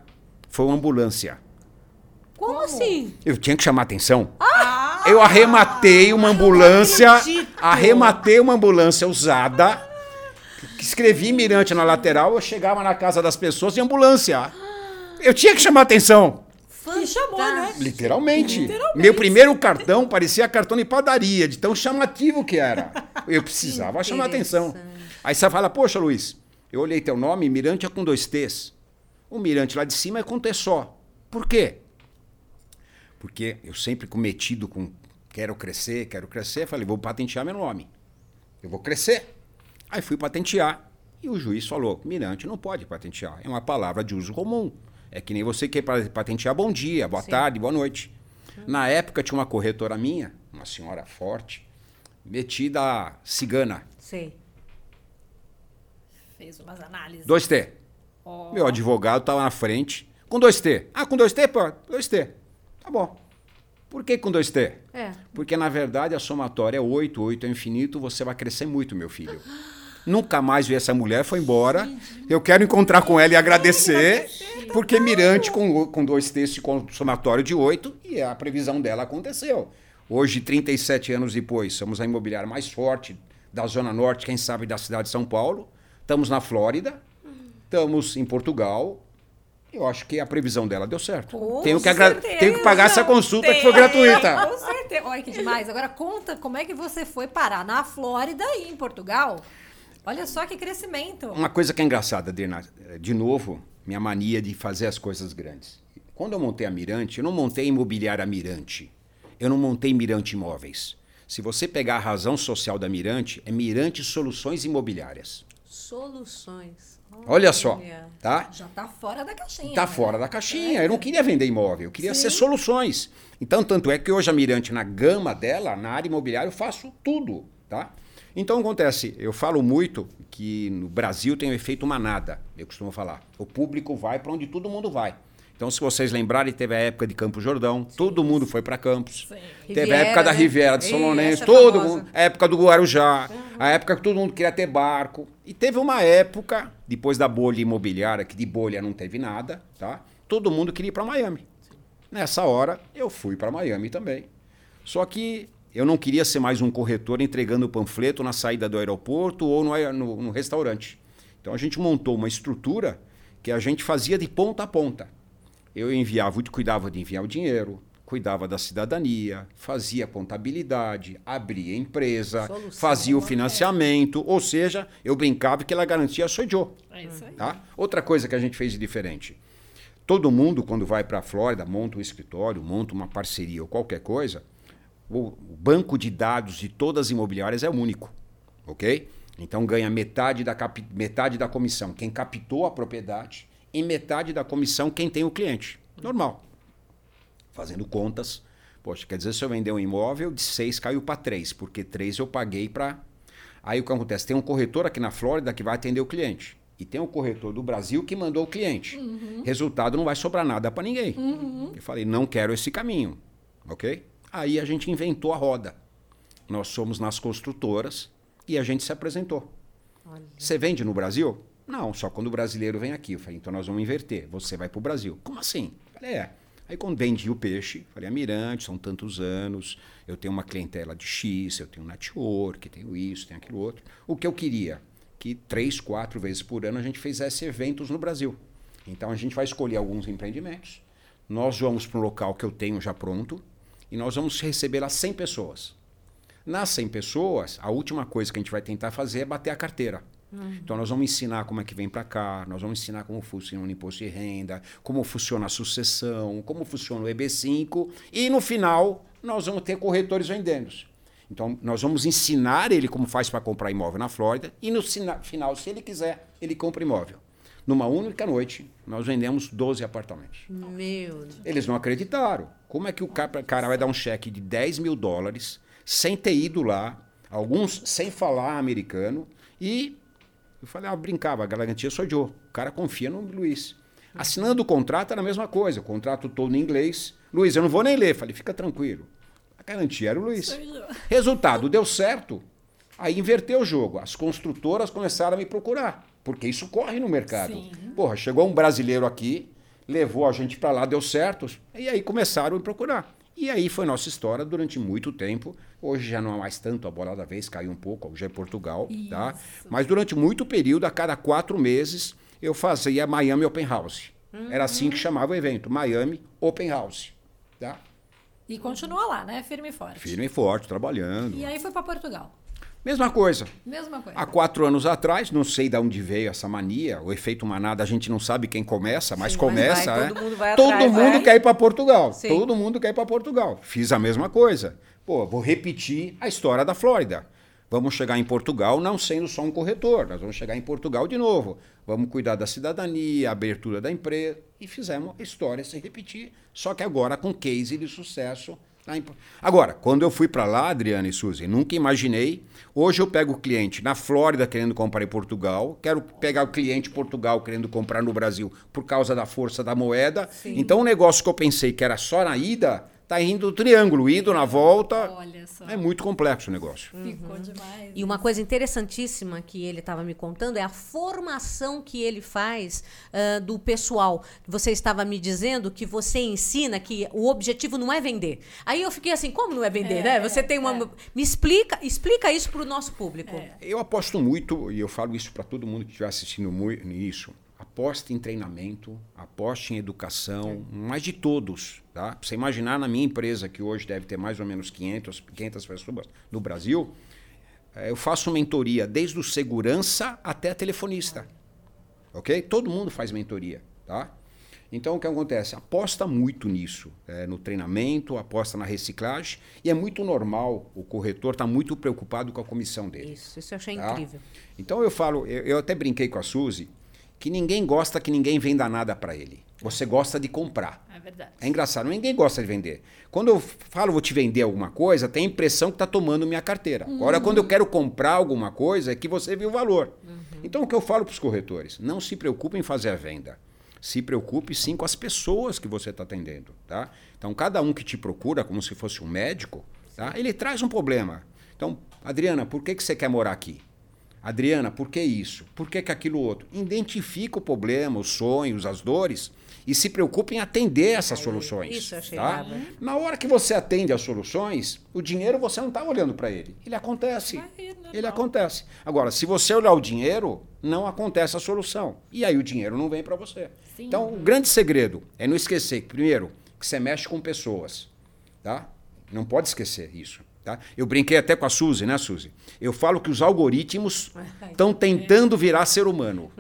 foi uma ambulância. Como, assim? Eu tinha que chamar atenção. eu arrematei uma ambulância, arrematei uma ambulância usada, escrevi Mirante na lateral, eu chegava na casa das pessoas em ambulância. Eu tinha que chamar atenção. E chamou, né? Literalmente. Meu primeiro cartão parecia cartão de padaria, de tão chamativo que era. Eu precisava chamar atenção. Aí você fala, poxa, Luiz, Eu olhei teu nome, Mirante é com dois T's. O Mirante lá de cima é com T só. Por quê? Porque eu sempre cometido com quero crescer, quero crescer, falei, vou patentear meu nome. Eu vou crescer. Aí fui patentear e o juiz falou: Mirante não pode patentear, é uma palavra de uso comum. É que nem você quer patentear bom dia, boa Sim. tarde, boa noite. Na época tinha uma corretora minha, uma senhora forte, metida cigana. Sim. Fez umas análises. 2T. Oh. Meu advogado estava na frente. Com 2T. Ah, com 2T, pô? 2T. Tá bom. Por que com 2T? É. Porque, na verdade, a somatória é 8, 8 é infinito, você vai crescer muito, meu filho. Nunca mais vi essa mulher, foi embora. Eu quero encontrar com ela e agradecer, porque Mirante com, com dois textos com somatório de 8 e a previsão dela aconteceu. Hoje, 37 anos depois, somos a imobiliária mais forte da Zona Norte, quem sabe da cidade de São Paulo. Estamos na Flórida, estamos em Portugal, eu acho que a previsão dela deu certo. Com tenho, que tenho que pagar essa consulta que foi gratuita. Com certeza. Olha que demais. Agora conta como é que você foi parar na Flórida e em Portugal. Olha só que crescimento. Uma coisa que é engraçada, Adriana, de novo, minha mania de fazer as coisas grandes. Quando eu montei a Mirante, eu não montei imobiliária Mirante. Eu não montei Mirante Imóveis. Se você pegar a razão social da Mirante, é Mirante Soluções Imobiliárias. Soluções. Olha só, tá? Já tá fora da caixinha. Tá né? fora da caixinha. É. Eu não queria vender imóvel, eu queria Sim. ser soluções. Então, tanto é que hoje a Mirante, na gama dela, na área imobiliária, eu faço tudo, tá? Então, acontece, eu falo muito que no Brasil tem o efeito manada, eu costumo falar. O público vai para onde todo mundo vai. Então, se vocês lembrarem, teve a época de Campo Jordão, Sim. todo mundo foi para Campos. Sim. Teve Riviera, a época da né? Riviera de São Lourenço, todo mundo, a época do Guarujá, uhum. a época que todo mundo queria ter barco. E teve uma época, depois da bolha imobiliária, que de bolha não teve nada, tá? Todo mundo queria ir para Miami. Sim. Nessa hora, eu fui para Miami também. Só que eu não queria ser mais um corretor entregando o panfleto na saída do aeroporto ou no, no, no restaurante. Então a gente montou uma estrutura que a gente fazia de ponta a ponta. Eu enviava, cuidava de enviar o dinheiro, cuidava da cidadania, fazia contabilidade, abria empresa, Solução, fazia o financiamento, é. ou seja, eu brincava que ela garantia sou eu. É isso aí. Tá? Outra coisa que a gente fez de diferente. Todo mundo, quando vai para a Flórida, monta um escritório, monta uma parceria ou qualquer coisa, o banco de dados de todas as imobiliárias é único, ok? Então ganha metade da, metade da comissão quem captou a propriedade e metade da comissão quem tem o cliente. Normal. Fazendo contas, poxa, quer dizer, se eu vender um imóvel, de seis caiu para três, porque três eu paguei para. Aí o que acontece? Tem um corretor aqui na Flórida que vai atender o cliente. E tem um corretor do Brasil que mandou o cliente. Uhum. Resultado, não vai sobrar nada para ninguém. Uhum. Eu falei, não quero esse caminho. Ok? Aí a gente inventou a roda. Nós somos nas construtoras e a gente se apresentou. Olha. Você vende no Brasil? Não, só quando o brasileiro vem aqui. Eu falei, então nós vamos inverter. Você vai para o Brasil. Como assim? Eu falei, é. Aí quando vendi o peixe, falei, Amirante, são tantos anos, eu tenho uma clientela de X, eu tenho network, tenho isso, tenho aquilo outro. O que eu queria? Que três, quatro vezes por ano a gente fizesse eventos no Brasil. Então a gente vai escolher alguns empreendimentos, nós vamos para um local que eu tenho já pronto, e nós vamos receber lá 100 pessoas. Nas 100 pessoas, a última coisa que a gente vai tentar fazer é bater a carteira. Uhum. Então nós vamos ensinar como é que vem para cá, nós vamos ensinar como funciona o imposto de renda, como funciona a sucessão, como funciona o EB5 e no final nós vamos ter corretores vendendo. Então nós vamos ensinar ele como faz para comprar imóvel na Flórida e no final, se ele quiser, ele compra imóvel. Numa única noite, nós vendemos 12 apartamentos. Meu Deus. Eles não acreditaram. Como é que o cara vai dar um cheque de 10 mil dólares sem ter ido lá, alguns sem falar americano, e eu falei, ah, brincava, a garantia sou eu. O cara confia no Luiz. Assinando o contrato era a mesma coisa, o contrato todo em inglês. Luiz, eu não vou nem ler. Falei, fica tranquilo. A garantia era o Luiz. Resultado, deu certo. Aí inverteu o jogo. As construtoras começaram a me procurar. Porque isso corre no mercado. Sim. Porra, chegou um brasileiro aqui, levou a gente para lá, deu certo. E aí começaram a procurar. E aí foi nossa história durante muito tempo. Hoje já não é mais tanto, a bola da vez caiu um pouco, já é Portugal, tá? Isso. tá? Mas durante muito período, a cada quatro meses, eu fazia Miami Open House. Uhum. Era assim que chamava o evento, Miami Open House, tá? E continua lá, né? Firme e forte. Firme e forte, trabalhando. E aí foi para Portugal. Mesma coisa. Mesma coisa. Há quatro anos atrás, não sei de onde veio essa mania, o efeito manada, a gente não sabe quem começa, mas Sim, começa. mas vai, né? todo mundo vai Todo atrás, mundo vai. quer ir para Portugal. Sim. Todo mundo quer ir para Portugal. Fiz a mesma coisa. Pô, vou repetir a história da Flórida. Vamos chegar em Portugal não sendo só um corretor, nós vamos chegar em Portugal de novo. Vamos cuidar da cidadania, abertura da empresa. E fizemos a história se repetir, só que agora com case de sucesso. Em Por- Agora, quando eu fui para lá, Adriana e Suzy, nunca imaginei. Hoje eu pego o cliente na Flórida querendo comprar em Portugal, quero pegar o cliente em Portugal querendo comprar no Brasil por causa da força da moeda. Então o negócio que eu pensei que era só na ida, tá indo triângulo, indo na volta. Olha só. É muito complexo o negócio. Ficou demais. E uma coisa interessantíssima que ele estava me contando é a formação que ele faz ah, do pessoal. Você estava me dizendo que você ensina que o objetivo não é vender. Aí eu fiquei assim, como não é vender, né? Você tem uma. Me explica, explica isso para o nosso público. Eu aposto muito, e eu falo isso para todo mundo que estiver assistindo mui- isso. Aposte em treinamento, aposte em educação, mas de todos. Tá? Pra você imaginar na minha empresa, que hoje deve ter mais ou menos 500, 500 pessoas no Brasil, eh, eu faço mentoria desde o segurança até a telefonista. Ok? Todo mundo faz mentoria. Tá? Então o que acontece? Aposta muito nisso, eh, no treinamento, aposta na reciclagem, e é muito normal o corretor estar muito preocupado com a comissão dele. Isso, isso eu achei Tá? incrível. Então eu falo, eu, eu até brinquei com a Suzy, que ninguém gosta que ninguém venda nada para ele. Você gosta de comprar. É verdade. É engraçado, ninguém gosta de vender. Quando eu falo vou te vender alguma coisa, tem a impressão que está tomando minha carteira. Agora, quando eu quero comprar alguma coisa, é que você viu o valor. Então, o que eu falo para os corretores? Não se preocupe em fazer a venda. Se preocupe sim com as pessoas que você está atendendo. Tá? Então, cada um que te procura, como se fosse um médico, tá? ele traz um problema. Então, Adriana, por que, que você quer morar aqui? Adriana, por que isso? Por que, que aquilo outro? Identifica o problema, os sonhos, as dores e se preocupe em atender essas soluções. isso eu achei tá? Na hora que você atende as soluções, o dinheiro você não está olhando para ele. Ele acontece. Ir, normal. Ele acontece. Agora, se você olhar o dinheiro, não acontece a solução. E aí o dinheiro não vem para você. Sim. Então, o grande segredo é não esquecer, que, primeiro, que você mexe com pessoas. Tá? Não pode esquecer isso. Tá? Eu brinquei até com a Suzy, né, Suzy? Eu falo que os algoritmos estão tentando virar ser humano.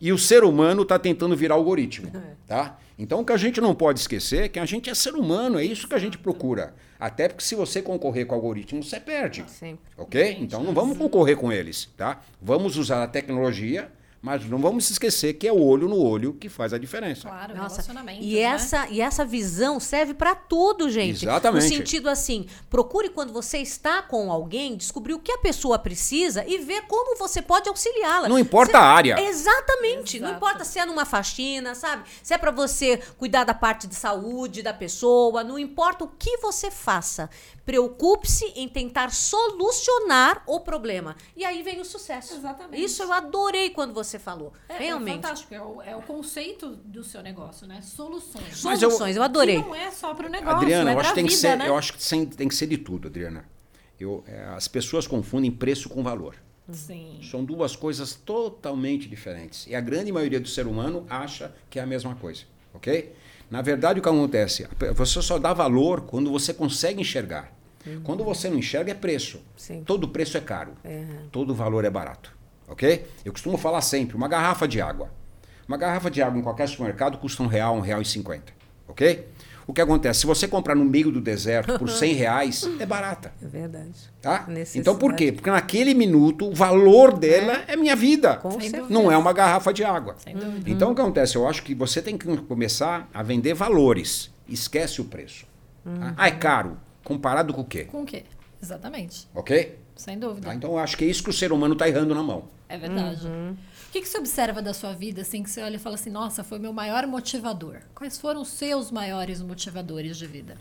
E o ser humano está tentando virar algoritmo. Tá? Então o que a gente não pode esquecer é que a gente é ser humano, é isso que a gente procura. Até porque se você concorrer com o algoritmo, você perde. Sempre. Ok? Então não vamos concorrer com eles, tá? Vamos usar a tecnologia, mas não vamos esquecer que é o olho no olho que faz a diferença. Claro, Nossa, relacionamento. e né? essa e essa visão serve para tudo, gente. Exatamente. No sentido assim, procure quando você está com alguém, descobrir o que a pessoa precisa e ver como você pode auxiliá-la. Não importa Você- a área. Exatamente. Não Exato. importa se é numa faxina, sabe? Se é para você cuidar da parte de saúde da pessoa, não importa o que você faça. Preocupe-se em tentar solucionar o problema. E aí vem o sucesso. Exatamente. Isso eu adorei quando você falou. É, Realmente. É fantástico. É o, é o conceito do seu negócio, né? Soluções. Mas eu- Soluções, eu, adorei. Que não é só pro negócio, Adriana, é eu acho, que tem que vida, ser, né? eu acho que sem- tem que ser de tudo, Adriana. Eu, é, as pessoas confundem preço com valor. Sim. São duas coisas totalmente diferentes. E a grande maioria do ser humano acha que é a mesma coisa, ok? Na verdade, o que acontece? Você só dá valor quando você consegue enxergar. Quando você não enxerga, é preço. Sim. Todo preço é caro. Todo valor é barato, ok? Eu costumo falar sempre, uma garrafa de água. Uma garrafa de água em qualquer supermercado custa um real, um real e cinquenta, ok? O que acontece? Se você comprar no meio do deserto por 100 reais, é barata. É verdade. Tá? Então por quê? Porque naquele minuto o valor dela é, minha vida. Com Sem certeza. dúvida. Não é uma garrafa de água. Sem dúvida. Então o que acontece? Eu acho que você tem que começar a vender valores. Esquece o preço. tá? Ah, é caro. Comparado com o quê? Com o quê? Exatamente. Ok? Sem dúvida. Tá? Então eu acho que é isso que o ser humano está errando na mão. É verdade. Uhum. O que, que você observa da sua vida, assim, que você olha e fala assim, nossa, foi meu maior motivador? Quais foram os seus maiores motivadores de vida?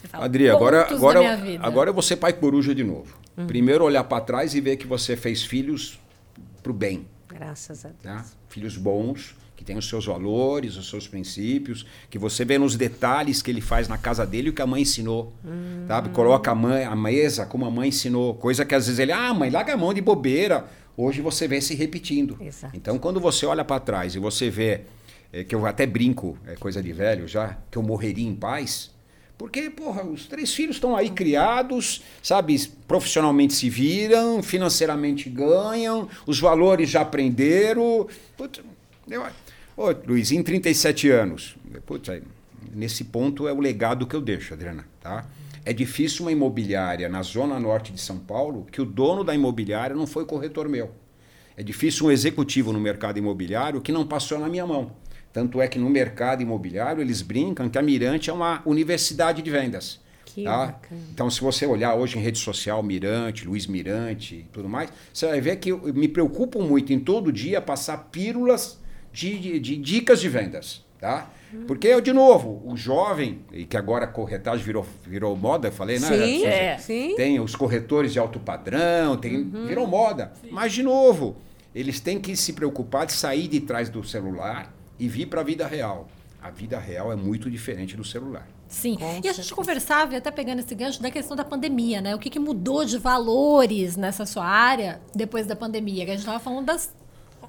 Você fala, Adri, agora, "Pontos agora, da minha vida." agora eu vou ser pai coruja de novo. Primeiro olhar para trás e ver que você fez filhos pro bem. Graças a Deus. né? Filhos bons, que têm os seus valores, os seus princípios, que você vê nos detalhes que ele faz na casa dele o que a mãe ensinou. Sabe? Coloca a, mãe, a mesa como a mãe ensinou. Coisa que às vezes ele, ah, mãe, larga a mão de bobeira. Hoje você vê se repetindo. Exato. Então, quando você olha para trás e você vê, é, que eu até brinco, é coisa de velho já, que eu morreria em paz, Porque, porra, os três filhos estão aí criados, sabe, profissionalmente se viram, financeiramente ganham, os valores já aprenderam. Putz, eu, ô, Luiz, em 37 anos, putz, nesse ponto é o legado que eu deixo, Adriana, tá? É difícil uma imobiliária na zona norte de São Paulo que o dono da imobiliária não foi corretor meu. É difícil um executivo no mercado imobiliário que não passou na minha mão. Tanto é que no mercado imobiliário eles brincam que a Mirante é uma universidade de vendas. Que tá? Então, se você olhar hoje em rede social, Mirante, Luiz Mirante e tudo mais, você vai ver que eu me preocupo muito em todo dia passar pílulas de, de, de dicas de vendas. Tá? Porque, eu, de novo, o jovem, e que agora a corretagem virou, virou moda, eu falei, né? Sim, Suzy? É. sim. Tem os corretores de alto padrão, tem, Uhum. virou moda. Mas, de novo, eles têm que se preocupar de sair de trás do celular e vir para a vida real. A vida real é muito diferente do celular. Sim. Com e a gente certeza. conversava, e até pegando esse gancho, da questão da pandemia, né? O que, que mudou de valores nessa sua área depois da pandemia? Que a gente estava falando das.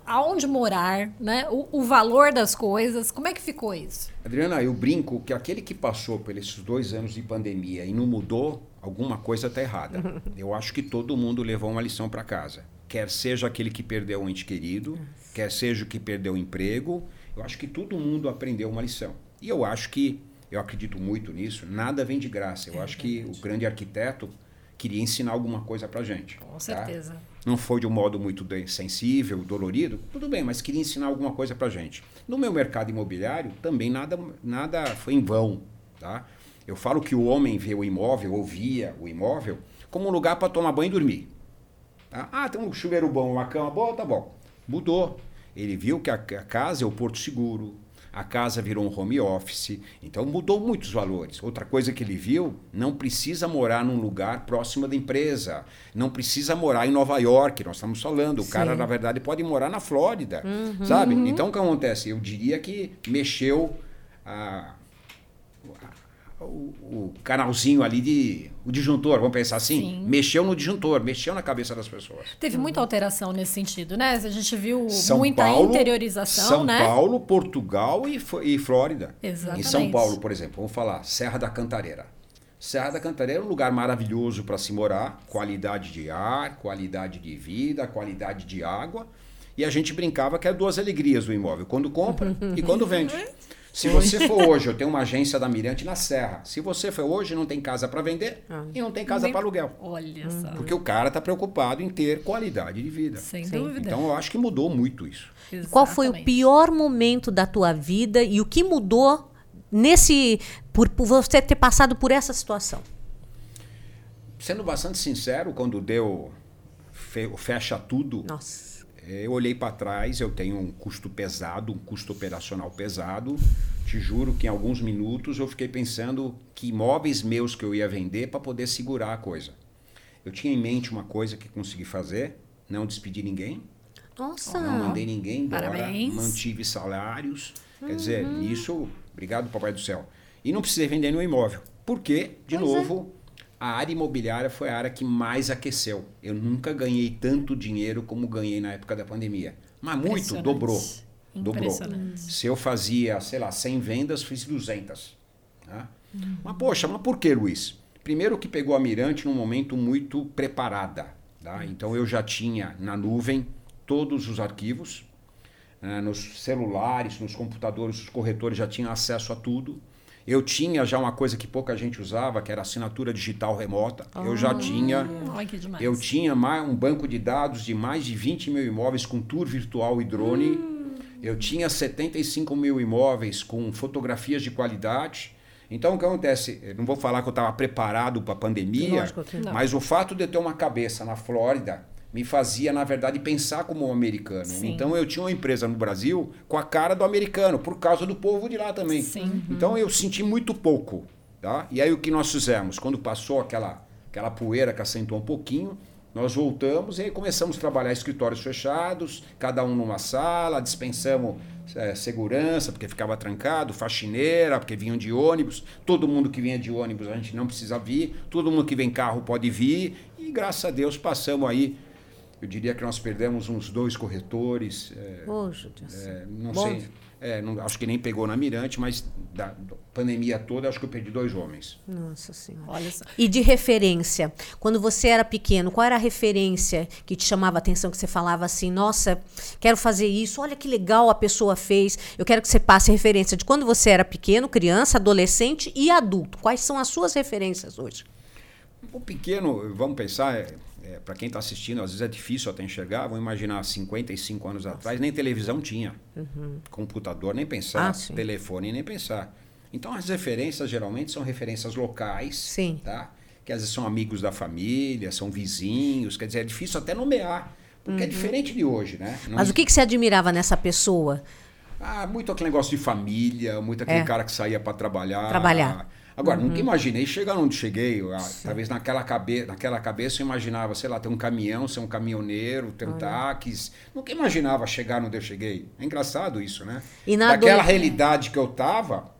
Aonde morar, né? O, o valor das coisas. Como é que ficou isso? Adriana, eu brinco que aquele que passou por esses dois anos de pandemia e não mudou, alguma coisa está errada. Eu acho que todo mundo levou uma lição para casa. Quer seja aquele que perdeu um ente querido, quer seja o que perdeu o emprego, eu acho que todo mundo aprendeu uma lição. E eu acho que, eu acredito muito nisso, nada vem de graça. Eu acho que o grande arquiteto queria ensinar alguma coisa para gente. Com tá? certeza. Não foi de um modo muito sensível, dolorido, tudo bem, mas queria ensinar alguma coisa para gente. No meu mercado imobiliário, também nada, nada foi em vão. Tá? Eu falo que o homem vê o imóvel, ou via o imóvel, como um lugar para tomar banho e dormir. Tá? Ah, tem um chuveiro bom, uma cama boa, tá bom. Mudou. Ele viu que a casa é o porto seguro, a casa virou um home office, então mudou muitos valores. Outra coisa que ele viu, não precisa morar num lugar próximo da empresa, não precisa morar em Nova York, nós estamos falando. O cara, na verdade, pode morar na Flórida, sabe? Então, o que acontece? Eu diria que mexeu a, o, o canalzinho ali de. o disjuntor, vamos pensar assim? Sim. Mexeu no disjuntor, mexeu na cabeça das pessoas. Teve muita alteração nesse sentido, né? A gente viu São muita Paulo, interiorização, São né? Paulo, Portugal e, e Flórida. Exatamente. Em São Paulo, por exemplo, vamos falar Serra da Cantareira. Serra da Cantareira é um lugar maravilhoso para se morar, qualidade de ar, qualidade de vida, qualidade de água. E a gente brincava que é duas alegrias do imóvel, quando compra e quando vende. Se você for hoje, eu tenho uma agência da Mirante na Serra. Se você for hoje, não tem casa para vender e não tem casa para aluguel. Olha só. Porque o cara está preocupado em ter qualidade de vida. Sem Sim. dúvida. Então eu acho que mudou muito isso. Qual foi o Exatamente. pior momento da tua vida e o que mudou nesse por, por você ter passado por essa situação? Sendo bastante sincero, quando deu fe- fecha tudo, Nossa. Eh, eu olhei para trás, eu tenho um custo pesado, um custo operacional pesado. Te juro que em alguns minutos eu fiquei pensando que imóveis meus que eu ia vender para poder segurar a coisa. Eu tinha em mente uma coisa que consegui fazer, não despedi ninguém, Nossa. não mandei ninguém embora, Parabéns. mantive salários. Quer dizer, isso, obrigado, Papai do Céu. E não precisei vender nenhum imóvel. Porque, de Pois é. A área imobiliária foi a área que mais aqueceu. Eu nunca ganhei tanto dinheiro como ganhei na época da pandemia. Mas muito, dobrou. Dobrou. Se eu fazia, sei lá, 100 vendas, fiz 200. Tá? Uhum. Mas, poxa, mas por que, Luiz? Primeiro que pegou a Mirante num momento muito preparada. Tá? Então, eu já tinha na nuvem todos os arquivos. né, nos celulares, nos computadores, os corretores já tinham acesso a tudo. Eu tinha já uma coisa que pouca gente usava, que era assinatura digital remota. Eu já tinha. Olha que demais. Eu tinha mais um banco de dados de mais de 20 mil imóveis com tour virtual e drone. Eu tinha 75 mil imóveis com fotografias de qualidade. Então, o que acontece? Eu não vou falar que eu estava preparado para a pandemia, mas o fato de eu ter uma cabeça na Flórida me fazia, na verdade, pensar como um americano. Sim. Então, eu tinha uma empresa no Brasil com a cara do americano, por causa do povo de lá também. Sim. Então, eu senti muito pouco. Tá? E aí, o que nós fizemos? Quando passou aquela, aquela poeira que assentou um pouquinho, nós voltamos e aí começamos a trabalhar escritórios fechados, cada um numa sala, dispensamos eh, segurança, porque ficava trancado, faxineira, porque vinham de ônibus, todo mundo que vinha de ônibus a gente não precisa vir, todo mundo que vem carro pode vir, e graças a Deus passamos aí Eu diria que nós perdemos uns dois corretores. É, judiação. é, não Bom. sei. é, não- acho que nem pegou na Mirante, mas da, da pandemia toda, acho que eu perdi dois homens. Nossa Senhora. Olha só. E de referência, quando você era pequeno, qual era a referência que te chamava a atenção, que você falava assim, nossa, quero fazer isso, olha que legal a pessoa fez. Eu quero que você passe referência de quando você era pequeno, criança, adolescente e adulto. Quais são as suas referências hoje? O pequeno, vamos pensar, para quem está assistindo, às vezes é difícil até enxergar. Vamos imaginar 55 anos atrás, nem televisão tinha. Computador, nem pensar. Uhum. Ah, telefone, nem pensar. Então, as referências geralmente são referências locais. Sim. Tá? Que às vezes são amigos da família, são vizinhos. Quer dizer, é difícil até nomear. Porque é diferente de hoje, né? Não Uhum. Mas o que, que você admirava nessa pessoa? Ah, muito aquele negócio de família, muito aquele É. cara que saía para trabalhar. Trabalhar. Agora, nunca imaginei chegar onde cheguei. Ah, talvez naquela, cabe naquela cabeça eu imaginava, sei lá, ter um caminhão, ser um caminhoneiro, ter um táxis. Nunca imaginava chegar onde eu cheguei. É engraçado isso, né? E Daquela realidade que eu tava.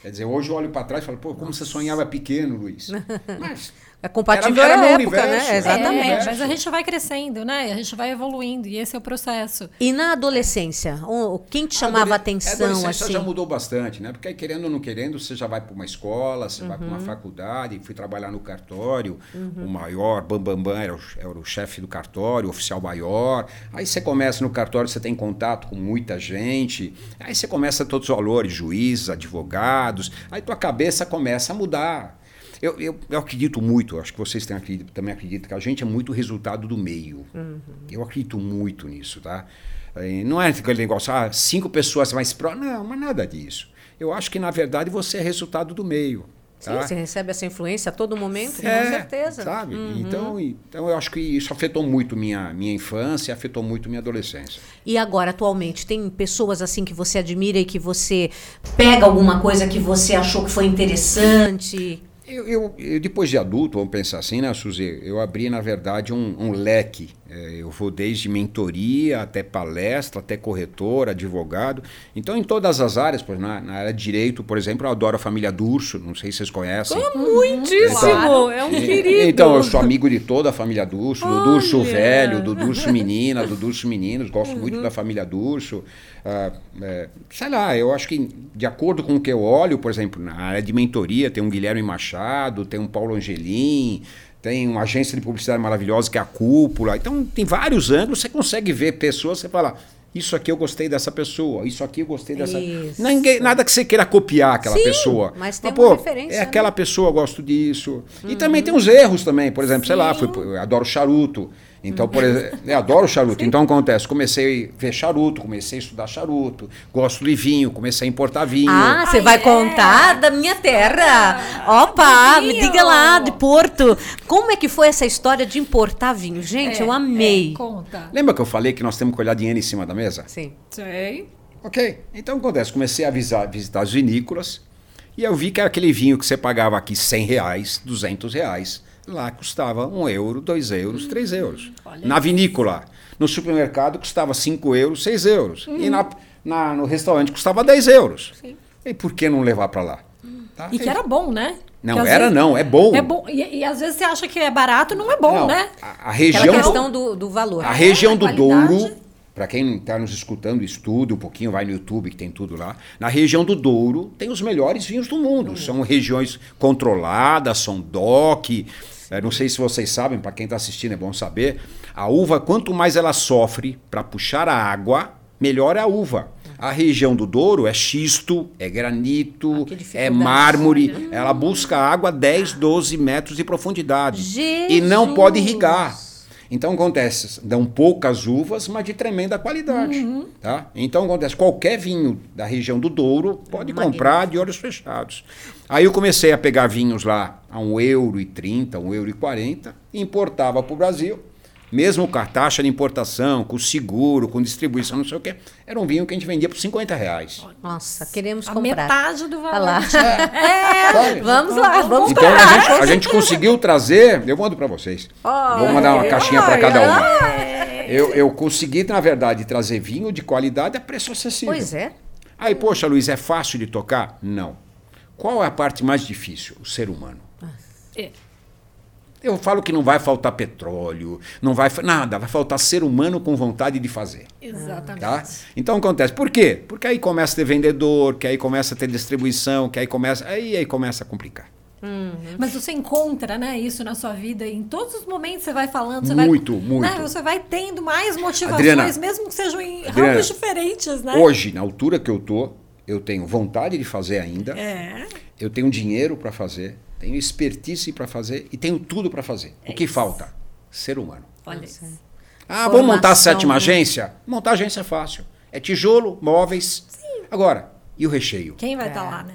Quer dizer, hoje eu olho para trás e falo, pô, como você sonhava pequeno, Luiz. Mas É compatível Era- era à meu época, universo, né? é. Exatamente. É, mas a gente vai crescendo, né? A gente vai evoluindo e esse é o processo. E na adolescência, o- quem te chamava A atenção adolescência assim? já mudou bastante, né? Porque aí, querendo ou não querendo, você já vai para uma escola, você vai para Uhum. uma faculdade, fui trabalhar no cartório, o maior, Bambambam Bam Bam era, o, era o chefe do cartório, o oficial maior. Aí você começa no cartório, você tem contato com muita gente, aí você começa todos os valores, juízes, advogados, aí tua cabeça começa a mudar. Eu, eu, eu acredito muito, acho que vocês têm também acreditam que a gente é muito resultado do meio. Eu acredito muito nisso, tá? Eh, Não é aquele negócio, ah, cinco pessoas mais próximas. Não, mas nada disso. Eu acho que, na verdade, você é resultado do meio. Sim, tá? você recebe essa influência a todo momento, É, com certeza. Sabe? Uhum. Então, então, eu acho que isso afetou muito minha, minha infância, afetou muito minha adolescência. E agora, atualmente, tem pessoas assim que você admira e que você pega alguma coisa que você achou que foi interessante? Eu, eu- eu, depois de adulto, vamos pensar assim, né, Suzy? Eu abri, na verdade, um, um leque. É, eu vou desde mentoria até palestra, até corretor, advogado. Então, em todas as áreas, pois, na, na área de direito, por exemplo, eu adoro a família Durso, não sei se vocês conhecem. Muitíssimo! Claro. É um querido. Então, eu sou amigo de toda a família Durso, do Durso velho, do Durso menina, do Durso meninos, gosto muito da família Durso. Ah, é, sei lá, eu acho que de acordo com o que eu olho, por exemplo, na área de mentoria, tem um Guilherme Machado, tem um Paulo Angelim, tem uma agência de publicidade maravilhosa que é a Cúpula. Então, tem vários ângulos, você consegue ver pessoas, você fala. Isso aqui eu gostei dessa pessoa, isso aqui eu gostei dessa. Isso. Ninguém, nada que você queira copiar aquela Sim, pessoa. mas tem uma pô, referência, É né? aquela pessoa, eu gosto disso. E também tem uns erros também, por exemplo, sei lá, fui, adoro charuto. Então, por exemplo, eu adoro charuto. Então acontece, comecei a ver charuto, comecei a estudar charuto, gosto de vinho, comecei a importar vinho. Ah, você Ah, vai é? contar da minha terra. Opa, me diga lá, de Porto. Como é que foi essa história de importar vinho? Gente, eu amei. É, conta. Lembra que eu falei que nós temos que olhar dinheiro em cima da mesa? Sim. Sei. Ok. Então acontece, comecei a visar- visitar as vinícolas e eu vi que aquele vinho que você pagava aqui 100 reais, 200 reais, lá custava 1 euro, 2 euros, 3 euros. olha Na vinícola. No supermercado custava 5 euros, 6 euros. E na, na- no restaurante custava 10 euros. Sim. E por que não levar para lá? Tá? E que era bom, né? Não, era vezes- não, é bom. É bom. E, e às vezes você acha que é barato, não é bom, Não, né? A, a Aquela região do- questão do, do valor. A região a do. Douro, para quem está nos escutando, estude um pouquinho, vai no YouTube que tem tudo lá. Na região do Douro tem os melhores vinhos do mundo. São regiões controladas, são DOC. Eh, não sei se vocês sabem, para quem está assistindo é bom saber. A uva, quanto mais ela sofre para puxar a água, melhor é a uva. A região do Douro é xisto, é granito, que é mármore. Ela busca água 10, 12 metros de profundidade. E não Jesus! pode irrigar. Então acontece, dão poucas uvas, mas de tremenda qualidade. Uhum. Tá? Então acontece, qualquer vinho da região do Douro pode comprar de olhos fechados. Aí eu comecei a pegar vinhos lá a 1,30 euro, 1,40 euro e importava para o Brasil. Mesmo com a taxa de importação, com seguro, com distribuição, não sei o quê, era um vinho que a gente vendia por 50 reais. Nossa, queremos A comprar. metade do valor. lá. Sabe? Vamos lá, vamos Então a gente, a gente conseguiu trazer, eu mando para vocês. Vou mandar uma caixinha para cada uma. Eu, eu consegui, na verdade, trazer vinho de qualidade a preço acessível. Pois é. Aí, poxa, Luiz, é fácil de tocar? Não. Qual é a parte mais difícil? O ser humano. É. Eu falo que não vai faltar petróleo, não vai nada, vai faltar ser humano com vontade de fazer. Exatamente. Tá? Então acontece. Por quê? Porque aí começa a ter vendedor, que aí começa a ter distribuição, que aí começa, aí, aí começa a complicar. Mas você encontra, né, isso na sua vida e em todos os momentos você vai falando, você Muito, vai, muito. né, você vai tendo mais motivações, Adriana, mesmo que sejam em Adriana, ramos diferentes, né? Hoje, na altura que eu tô, eu tenho vontade de fazer ainda. É. Eu tenho dinheiro para fazer, tenho expertise para fazer e tenho tudo para fazer. o que falta? Ser humano. Olha isso. Ah, vamos montar a sétima né? agência? Montar agência é fácil. É tijolo, móveis. Agora, e o recheio? Quem vai estar É. lá, né?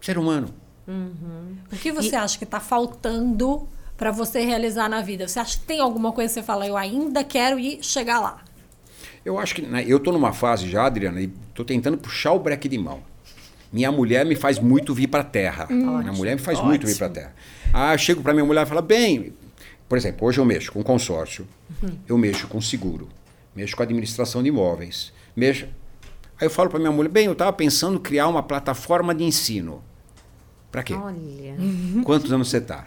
Ser humano. O que você acha que está faltando para você realizar na vida? Você acha que tem alguma coisa que você fala, eu ainda quero ir chegar lá? Eu acho que né, eu estou numa fase já, Adriana, e estou tentando puxar o breque de mão. Minha mulher me faz muito vir para a terra. minha mulher me faz muito vir para a terra. Ah, eu chego para minha mulher e falo, bem, por exemplo, hoje eu mexo com consórcio, eu mexo com seguro, mexo com administração de imóveis, mexo. Aí eu falo para minha mulher, bem, eu estava pensando em criar uma plataforma de ensino. Para quê? Olha, Quantos anos você está?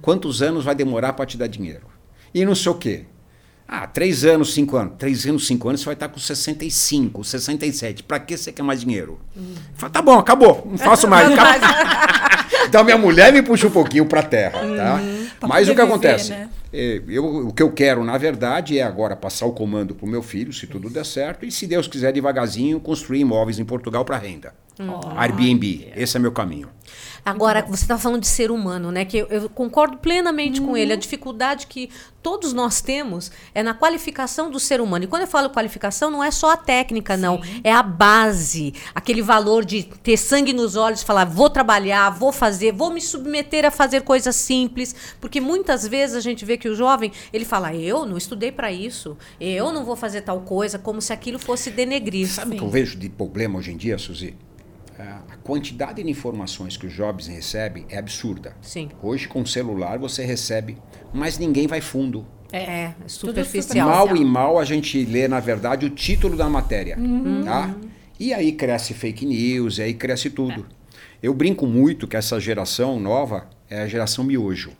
Quantos anos vai demorar para te dar dinheiro? E não sei o quê. Ah, três anos, cinco anos. Três anos, cinco anos, você vai estar com 65, 67. Para que você quer mais dinheiro? Fala, tá bom, acabou. Não faço mais. então minha mulher me puxa um pouquinho para terra, tá? pra Mas o que viver, acontece? né? É, eu, o que eu quero, na verdade, é agora passar o comando para o meu filho, se tudo der certo, e se Deus quiser, devagarzinho, construir imóveis em Portugal para renda. Airbnb, esse é meu caminho. Agora, você estava falando de ser humano, né? Que eu, eu concordo plenamente com ele. A dificuldade que todos nós temos é na qualificação do ser humano. E quando eu falo qualificação, não é só a técnica, não. É a base. Aquele valor de ter sangue nos olhos, falar, vou trabalhar, vou fazer, vou me submeter a fazer coisas simples. Porque muitas vezes a gente vê que o jovem, ele fala, eu não estudei para isso, eu não vou fazer tal coisa, como se aquilo fosse denegrir. Sabe o que eu vejo de problema hoje em dia, Suzy? A a quantidade de informações que os jovens recebem é absurda. Sim. Hoje, com o celular, você recebe, mas ninguém vai fundo. É, é Tudo superficial. Mal e mal a gente lê, na verdade, o título da matéria. Uhum. Tá? E aí cresce fake news, e aí cresce tudo. Eu brinco muito que essa geração nova é a geração miojo.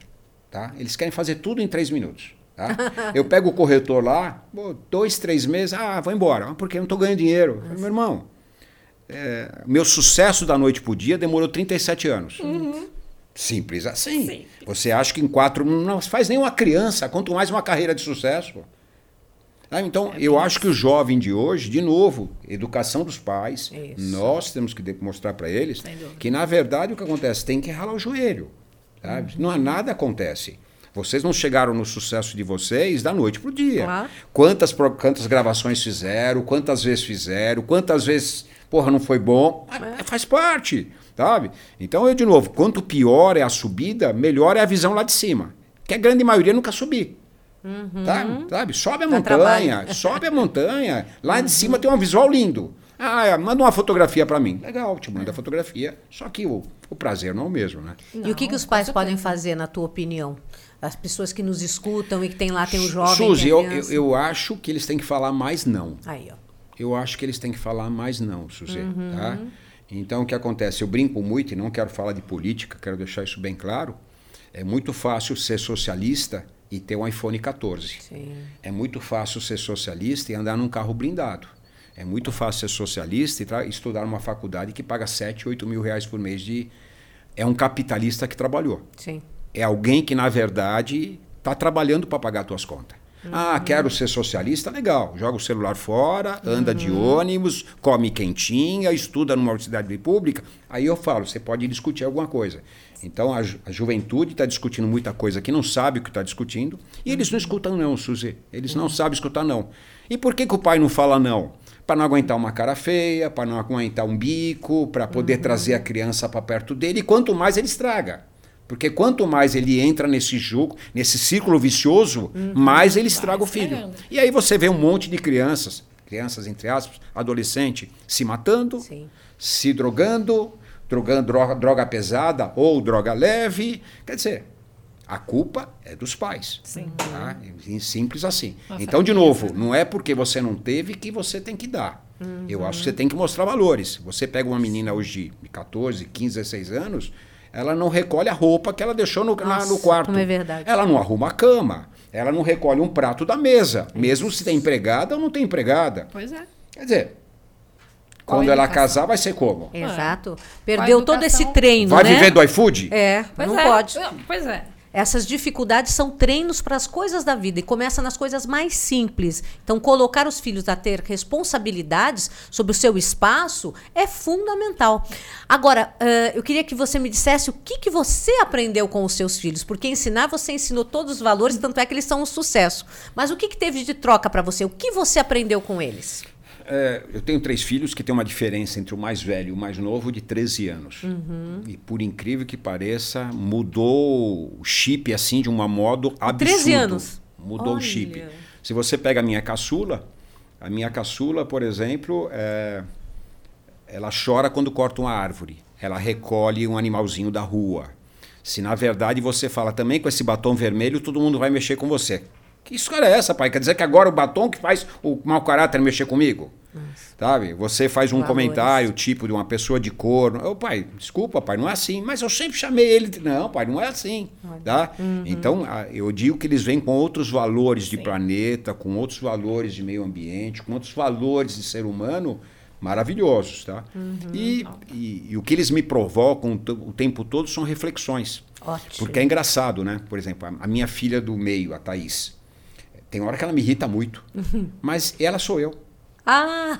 Tá? Eles querem fazer tudo em três minutos. Tá? Eu pego o corretor lá, dois, três meses, ah, vou embora. Ah, Porque eu não estou ganhando dinheiro. Meu irmão, é, meu sucesso da noite pro dia demorou 37 anos. Simples assim. Sim. Você acha que em quatro não faz nem uma criança, quanto mais uma carreira de sucesso. Ah, Então, eu acho que o jovem de hoje, de novo, educação dos pais, Isso. nós temos que mostrar para eles que, na verdade, o que acontece? Tem que ralar o joelho. Sabe? Não há nada acontece. Vocês não chegaram no sucesso de vocês da noite para o dia. Claro. Quantas, quantas gravações fizeram, quantas vezes fizeram, quantas vezes, porra, não foi bom. Ah, Faz parte, sabe? Então, eu, de novo, quanto pior é a subida, melhor é a visão lá de cima. Que a grande maioria nunca subir. Tá? Sabe? Sobe a montanha, trabalho. sobe a montanha. Lá de cima tem um visual lindo. Ah, é, manda uma fotografia para mim. Legal, te manda a fotografia. Só que o, o prazer não é o mesmo, né? E o que, que Não, os pais podem fazer, na tua opinião? As pessoas que nos escutam e que tem lá, tem um jovem. Suzy, tem eu, eu, eu acho que eles têm que falar mais não. Aí, ó. Eu acho que eles têm que falar mais não, Suzy. Tá? Então, o que acontece? Eu brinco muito e não quero falar de política, quero deixar isso bem claro. É muito fácil ser socialista e ter um iPhone 14. Sim. É muito fácil ser socialista e andar num carro blindado. É muito fácil ser socialista e estudar numa faculdade que paga 7, 8 mil reais por mês de. É um capitalista que trabalhou. Sim. É alguém que, na verdade, está trabalhando para pagar suas contas. Ah, quero ser socialista? Legal. Joga o celular fora, anda de ônibus, come quentinha, estuda numa universidade pública. Aí eu falo, você pode discutir alguma coisa. Então a, ju- a juventude está discutindo muita coisa que não sabe o que está discutindo. E eles não escutam não, Suzy. Eles não sabem escutar não. E por que, que o pai não fala não? Para não aguentar uma cara feia, para não aguentar um bico, para poder trazer a criança para perto dele. E quanto mais ele estraga. Porque quanto mais ele entra nesse jogo, nesse círculo vicioso, mais ele estraga o filho. E aí você vê um monte de crianças, crianças entre aspas, adolescente, se matando, Sim. se drogando, drogando droga, droga pesada ou droga leve. Quer dizer, a culpa é dos pais. Sim. Tá? Simples assim. Uma então, de fraqueza, novo, não é porque você não teve que você tem que dar. Eu acho que você tem que mostrar valores. Você pega uma menina hoje de 14, 15, 16 anos, ela não recolhe a roupa que ela deixou no, na- no Nossa, quarto. como é verdade. Ela não arruma a cama. Ela não recolhe um prato da mesa, mesmo se tem empregada ou não tem empregada. Pois é. Quer dizer, Qual quando ela casar, vai ser como? Exato. Perdeu todo esse treino, Vai né? viver do iFood? É, Pois não é. pode. Pois é. Essas dificuldades são treinos para as coisas da vida e começa nas coisas mais simples. Então, colocar os filhos a ter responsabilidades sobre o seu espaço é fundamental. Agora, ãh, eu queria que você me dissesse o que, que você aprendeu com os seus filhos, porque ensinar você ensinou todos os valores, tanto é que eles são um sucesso. Mas o que, que teve de troca para você? O que você aprendeu com eles? É, eu tenho três filhos que tem uma diferença entre o mais velho e o mais novo de 13 anos. Uhum. E por incrível que pareça, mudou o chip assim de uma modo absurdo. 13 anos? Mudou Olha. o chip. Se você pega a minha caçula, a minha caçula, por exemplo, é, ela chora quando corta uma árvore. Ela recolhe um animalzinho da rua. Se na verdade você fala também com esse batom vermelho, todo mundo vai mexer com você. Que história é essa, pai? Quer dizer que agora o batom que faz o mau caráter mexer comigo? Sabe? Você faz um Valores. comentário tipo de uma pessoa de cor. Ô, pai, desculpa, pai, não é assim. Mas eu sempre chamei ele. de- Não, pai, não é assim. Tá? Então, a- eu digo que eles vêm com outros valores de planeta, com outros valores de meio ambiente, com outros valores de ser humano maravilhosos. Tá? E, e- e o que eles me provocam o tempo todo são reflexões. Ótimo. Porque é engraçado, né? Por exemplo, a, a minha filha do meio, a Thaís, tem hora que ela me irrita muito, mas ela sou eu. Ah,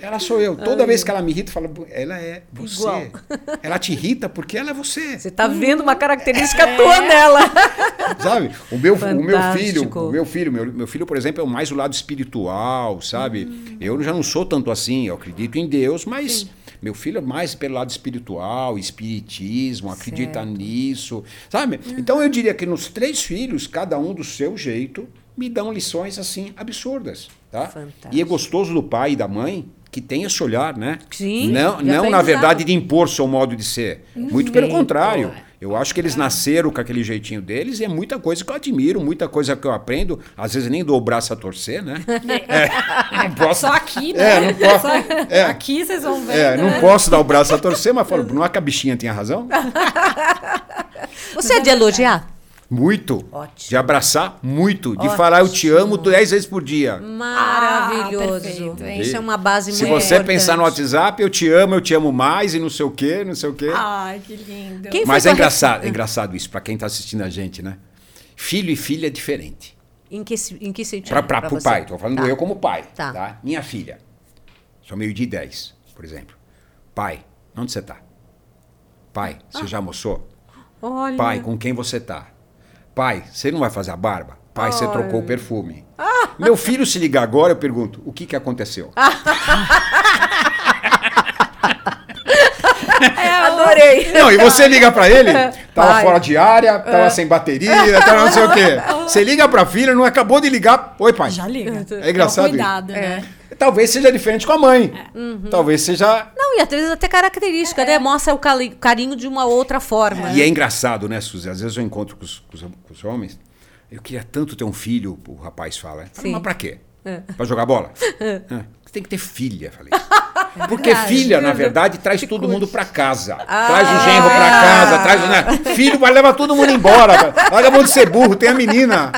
Ela sou eu. Toda vez que ela me irrita, eu falo, ela é você. Igual. Ela te irrita porque ela é você. você tá vendo uma característica tua nela. Sabe? O meu, o meu filho, o meu filho, meu, meu filho, por exemplo, é mais o lado espiritual, sabe? Hum. Eu já não sou tanto assim, eu acredito em Deus, mas meu filho é mais pelo lado espiritual, espiritismo, acredita nisso, sabe? Então eu diria que nos três filhos, cada um do seu jeito, me dão lições assim absurdas, tá? Fantástico. E é gostoso do pai e da mãe que tem esse olhar, né? Sim, Não, não na verdade de impor seu modo de ser. Muito pelo contrário. Eu acho que eles nasceram com aquele jeitinho deles e é muita coisa que eu admiro, muita coisa que eu aprendo. Às vezes nem dou o braço a torcer, né? É, não posso, Só aqui, né? É, não posso. Só- é. Aqui vocês vão ver. é, não né? posso dar o braço a torcer, mas falo, não é que a bichinha tinha razão? Você é de elogiar? Muito. Ótimo. De abraçar, muito. De falar eu te amo dez vezes por dia. Maravilhoso. Ah? Isso é uma base Se muito você importante. pensar no WhatsApp, eu te amo, eu te amo mais e não sei o quê, não sei o quê. Ai, que lindo. Quem Mas é engraçado, é engraçado isso para quem está assistindo a gente, né? Filho e filha é diferente. Em que, se- em que sentido? Para pra o você? pai, estou falando Tá. eu como pai. Tá. Tá. Minha filha, sou meio de 10, por exemplo. Pai, onde você está? Pai, você já almoçou? Olha. Pai, com quem você está? Pai, você não vai fazer a barba? Pai, você trocou o perfume. Ah. Meu filho se liga agora, eu pergunto, o que, que aconteceu? Adorei. Não, e você liga pra ele, tava Pai. fora de área, tava sem bateria, tava não sei o quê. Você liga pra filha, não acabou de ligar. Oi, pai. Já liga. É engraçado Então, cuidado, É. né? Talvez seja diferente com a mãe. Uhum. Talvez seja. Não, e às vezes até característica, né? Mostra o carinho de uma outra forma. E é engraçado, né, Suzy? Às vezes eu encontro com os, com os- com os homens. Eu queria tanto ter um filho, o rapaz fala. Sim. Mas pra quê? É. Pra jogar bola? Ah, Você tem que ter filha, falei. Porque filha, na verdade, traz todo mundo pra casa. Traz o genro pra casa, traz o. Né? Filho vai levar todo mundo embora. Larga a mão de ser burro, tem a menina.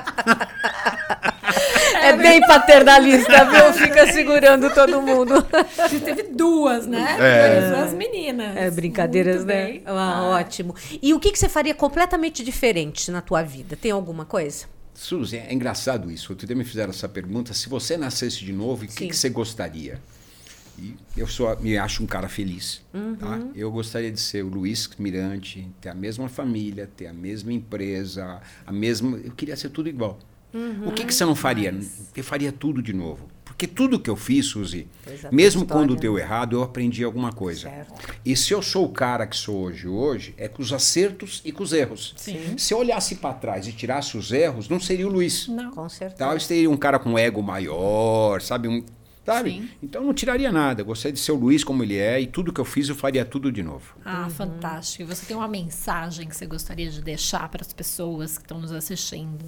É bem paternalista, viu? Fica segurando todo mundo. Você teve duas, né? É. Duas meninas. É, brincadeiras, Muito né? bem. Ah, Ótimo. E o que, que você faria completamente diferente na tua vida? Tem alguma coisa? Suzy, é engraçado isso. Outro dia me fizeram essa pergunta. Se você nascesse de novo, o que, que você gostaria? E eu sou, me acho um cara feliz. Tá? Eu gostaria de ser o Luiz Mirante, ter a mesma família, ter a mesma empresa, a mesma. Eu queria ser tudo igual. O que, que você não faria? Eu faria tudo de novo. Porque tudo que eu fiz, Suzy, é, mesmo quando deu errado, eu aprendi alguma coisa. Certo. E se eu sou o cara que sou hoje, hoje, é com os acertos e com os erros. Sim. Se eu olhasse para trás e tirasse os erros, não seria o Luiz. Não. Com certeza. Talvez teria um cara com ego maior, sabe? Um, sabe? Sim. Então não tiraria nada. Eu gostaria de ser o Luiz como ele é e tudo que eu fiz eu faria tudo de novo. Ah, fantástico. E você tem uma mensagem que você gostaria de deixar para as pessoas que estão nos assistindo?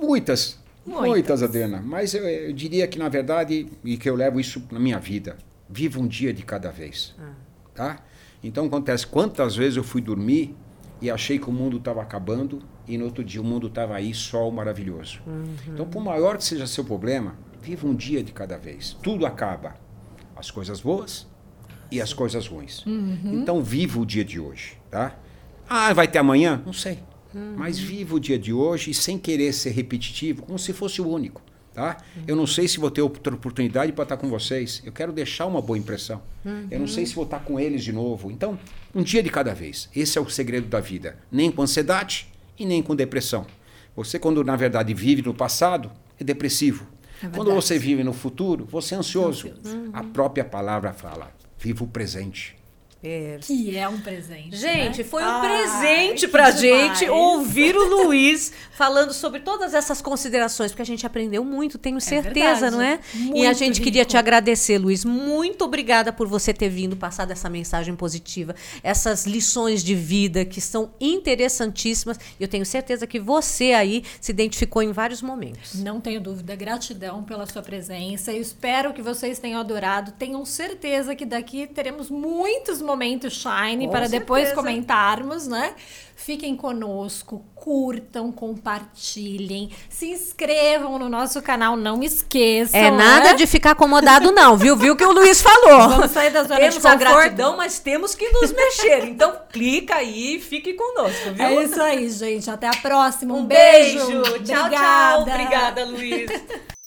Muitas. Muitas. Muitas, Adriana. Mas eu, eu diria que, na verdade, e que eu levo isso na minha vida, viva um dia de cada vez. Tá? Então acontece, quantas vezes eu fui dormir e achei que o mundo estava acabando e no outro dia o mundo estava aí, sol maravilhoso. Então, por maior que seja seu problema, viva um dia de cada vez. Tudo acaba. As coisas boas e as coisas ruins. Então, viva o dia de hoje, tá? Ah, vai ter amanhã? Não sei. Mas viva o dia de hoje e sem querer ser repetitivo, como se fosse o único. Tá? Eu não sei se vou ter outra oportunidade para estar com vocês. Eu quero deixar uma boa impressão. Eu não sei se vou estar com eles de novo. Então, um dia de cada vez. Esse é o segredo da vida. Nem com ansiedade e nem com depressão. Você, quando na verdade vive no passado, é depressivo. É quando você vive no futuro, você é ansioso. A própria palavra fala: viva o presente. É. Que é um presente. Gente, né? foi um Ai, presente pra demais. gente ouvir o Luiz falando sobre todas essas considerações, porque a gente aprendeu muito, tenho certeza, verdade. não é? e a Muito gente queria rico. te agradecer, Luiz. Muito obrigada por você ter vindo, passado essa mensagem positiva, essas lições de vida que são interessantíssimas. Eu tenho certeza que você aí se identificou em vários momentos. Não tenho dúvida, gratidão pela sua presença. Eu espero que vocês tenham adorado. Tenham certeza que daqui teremos muitos momentos Shine Com para depois certeza. comentarmos, né? Fiquem conosco, curtam, compartilhem, se inscrevam no nosso canal, não esqueçam. É nada né? de ficar acomodado, não, viu? Viu o que o Luiz falou? Vamos sair da zona temos de a gratidão, mas temos que nos mexer. Então, clica aí e fique conosco, viu? É isso aí, gente. Até a próxima. Um, Um beijo. beijo. Tchau, Obrigada. tchau. Obrigada, Luiz.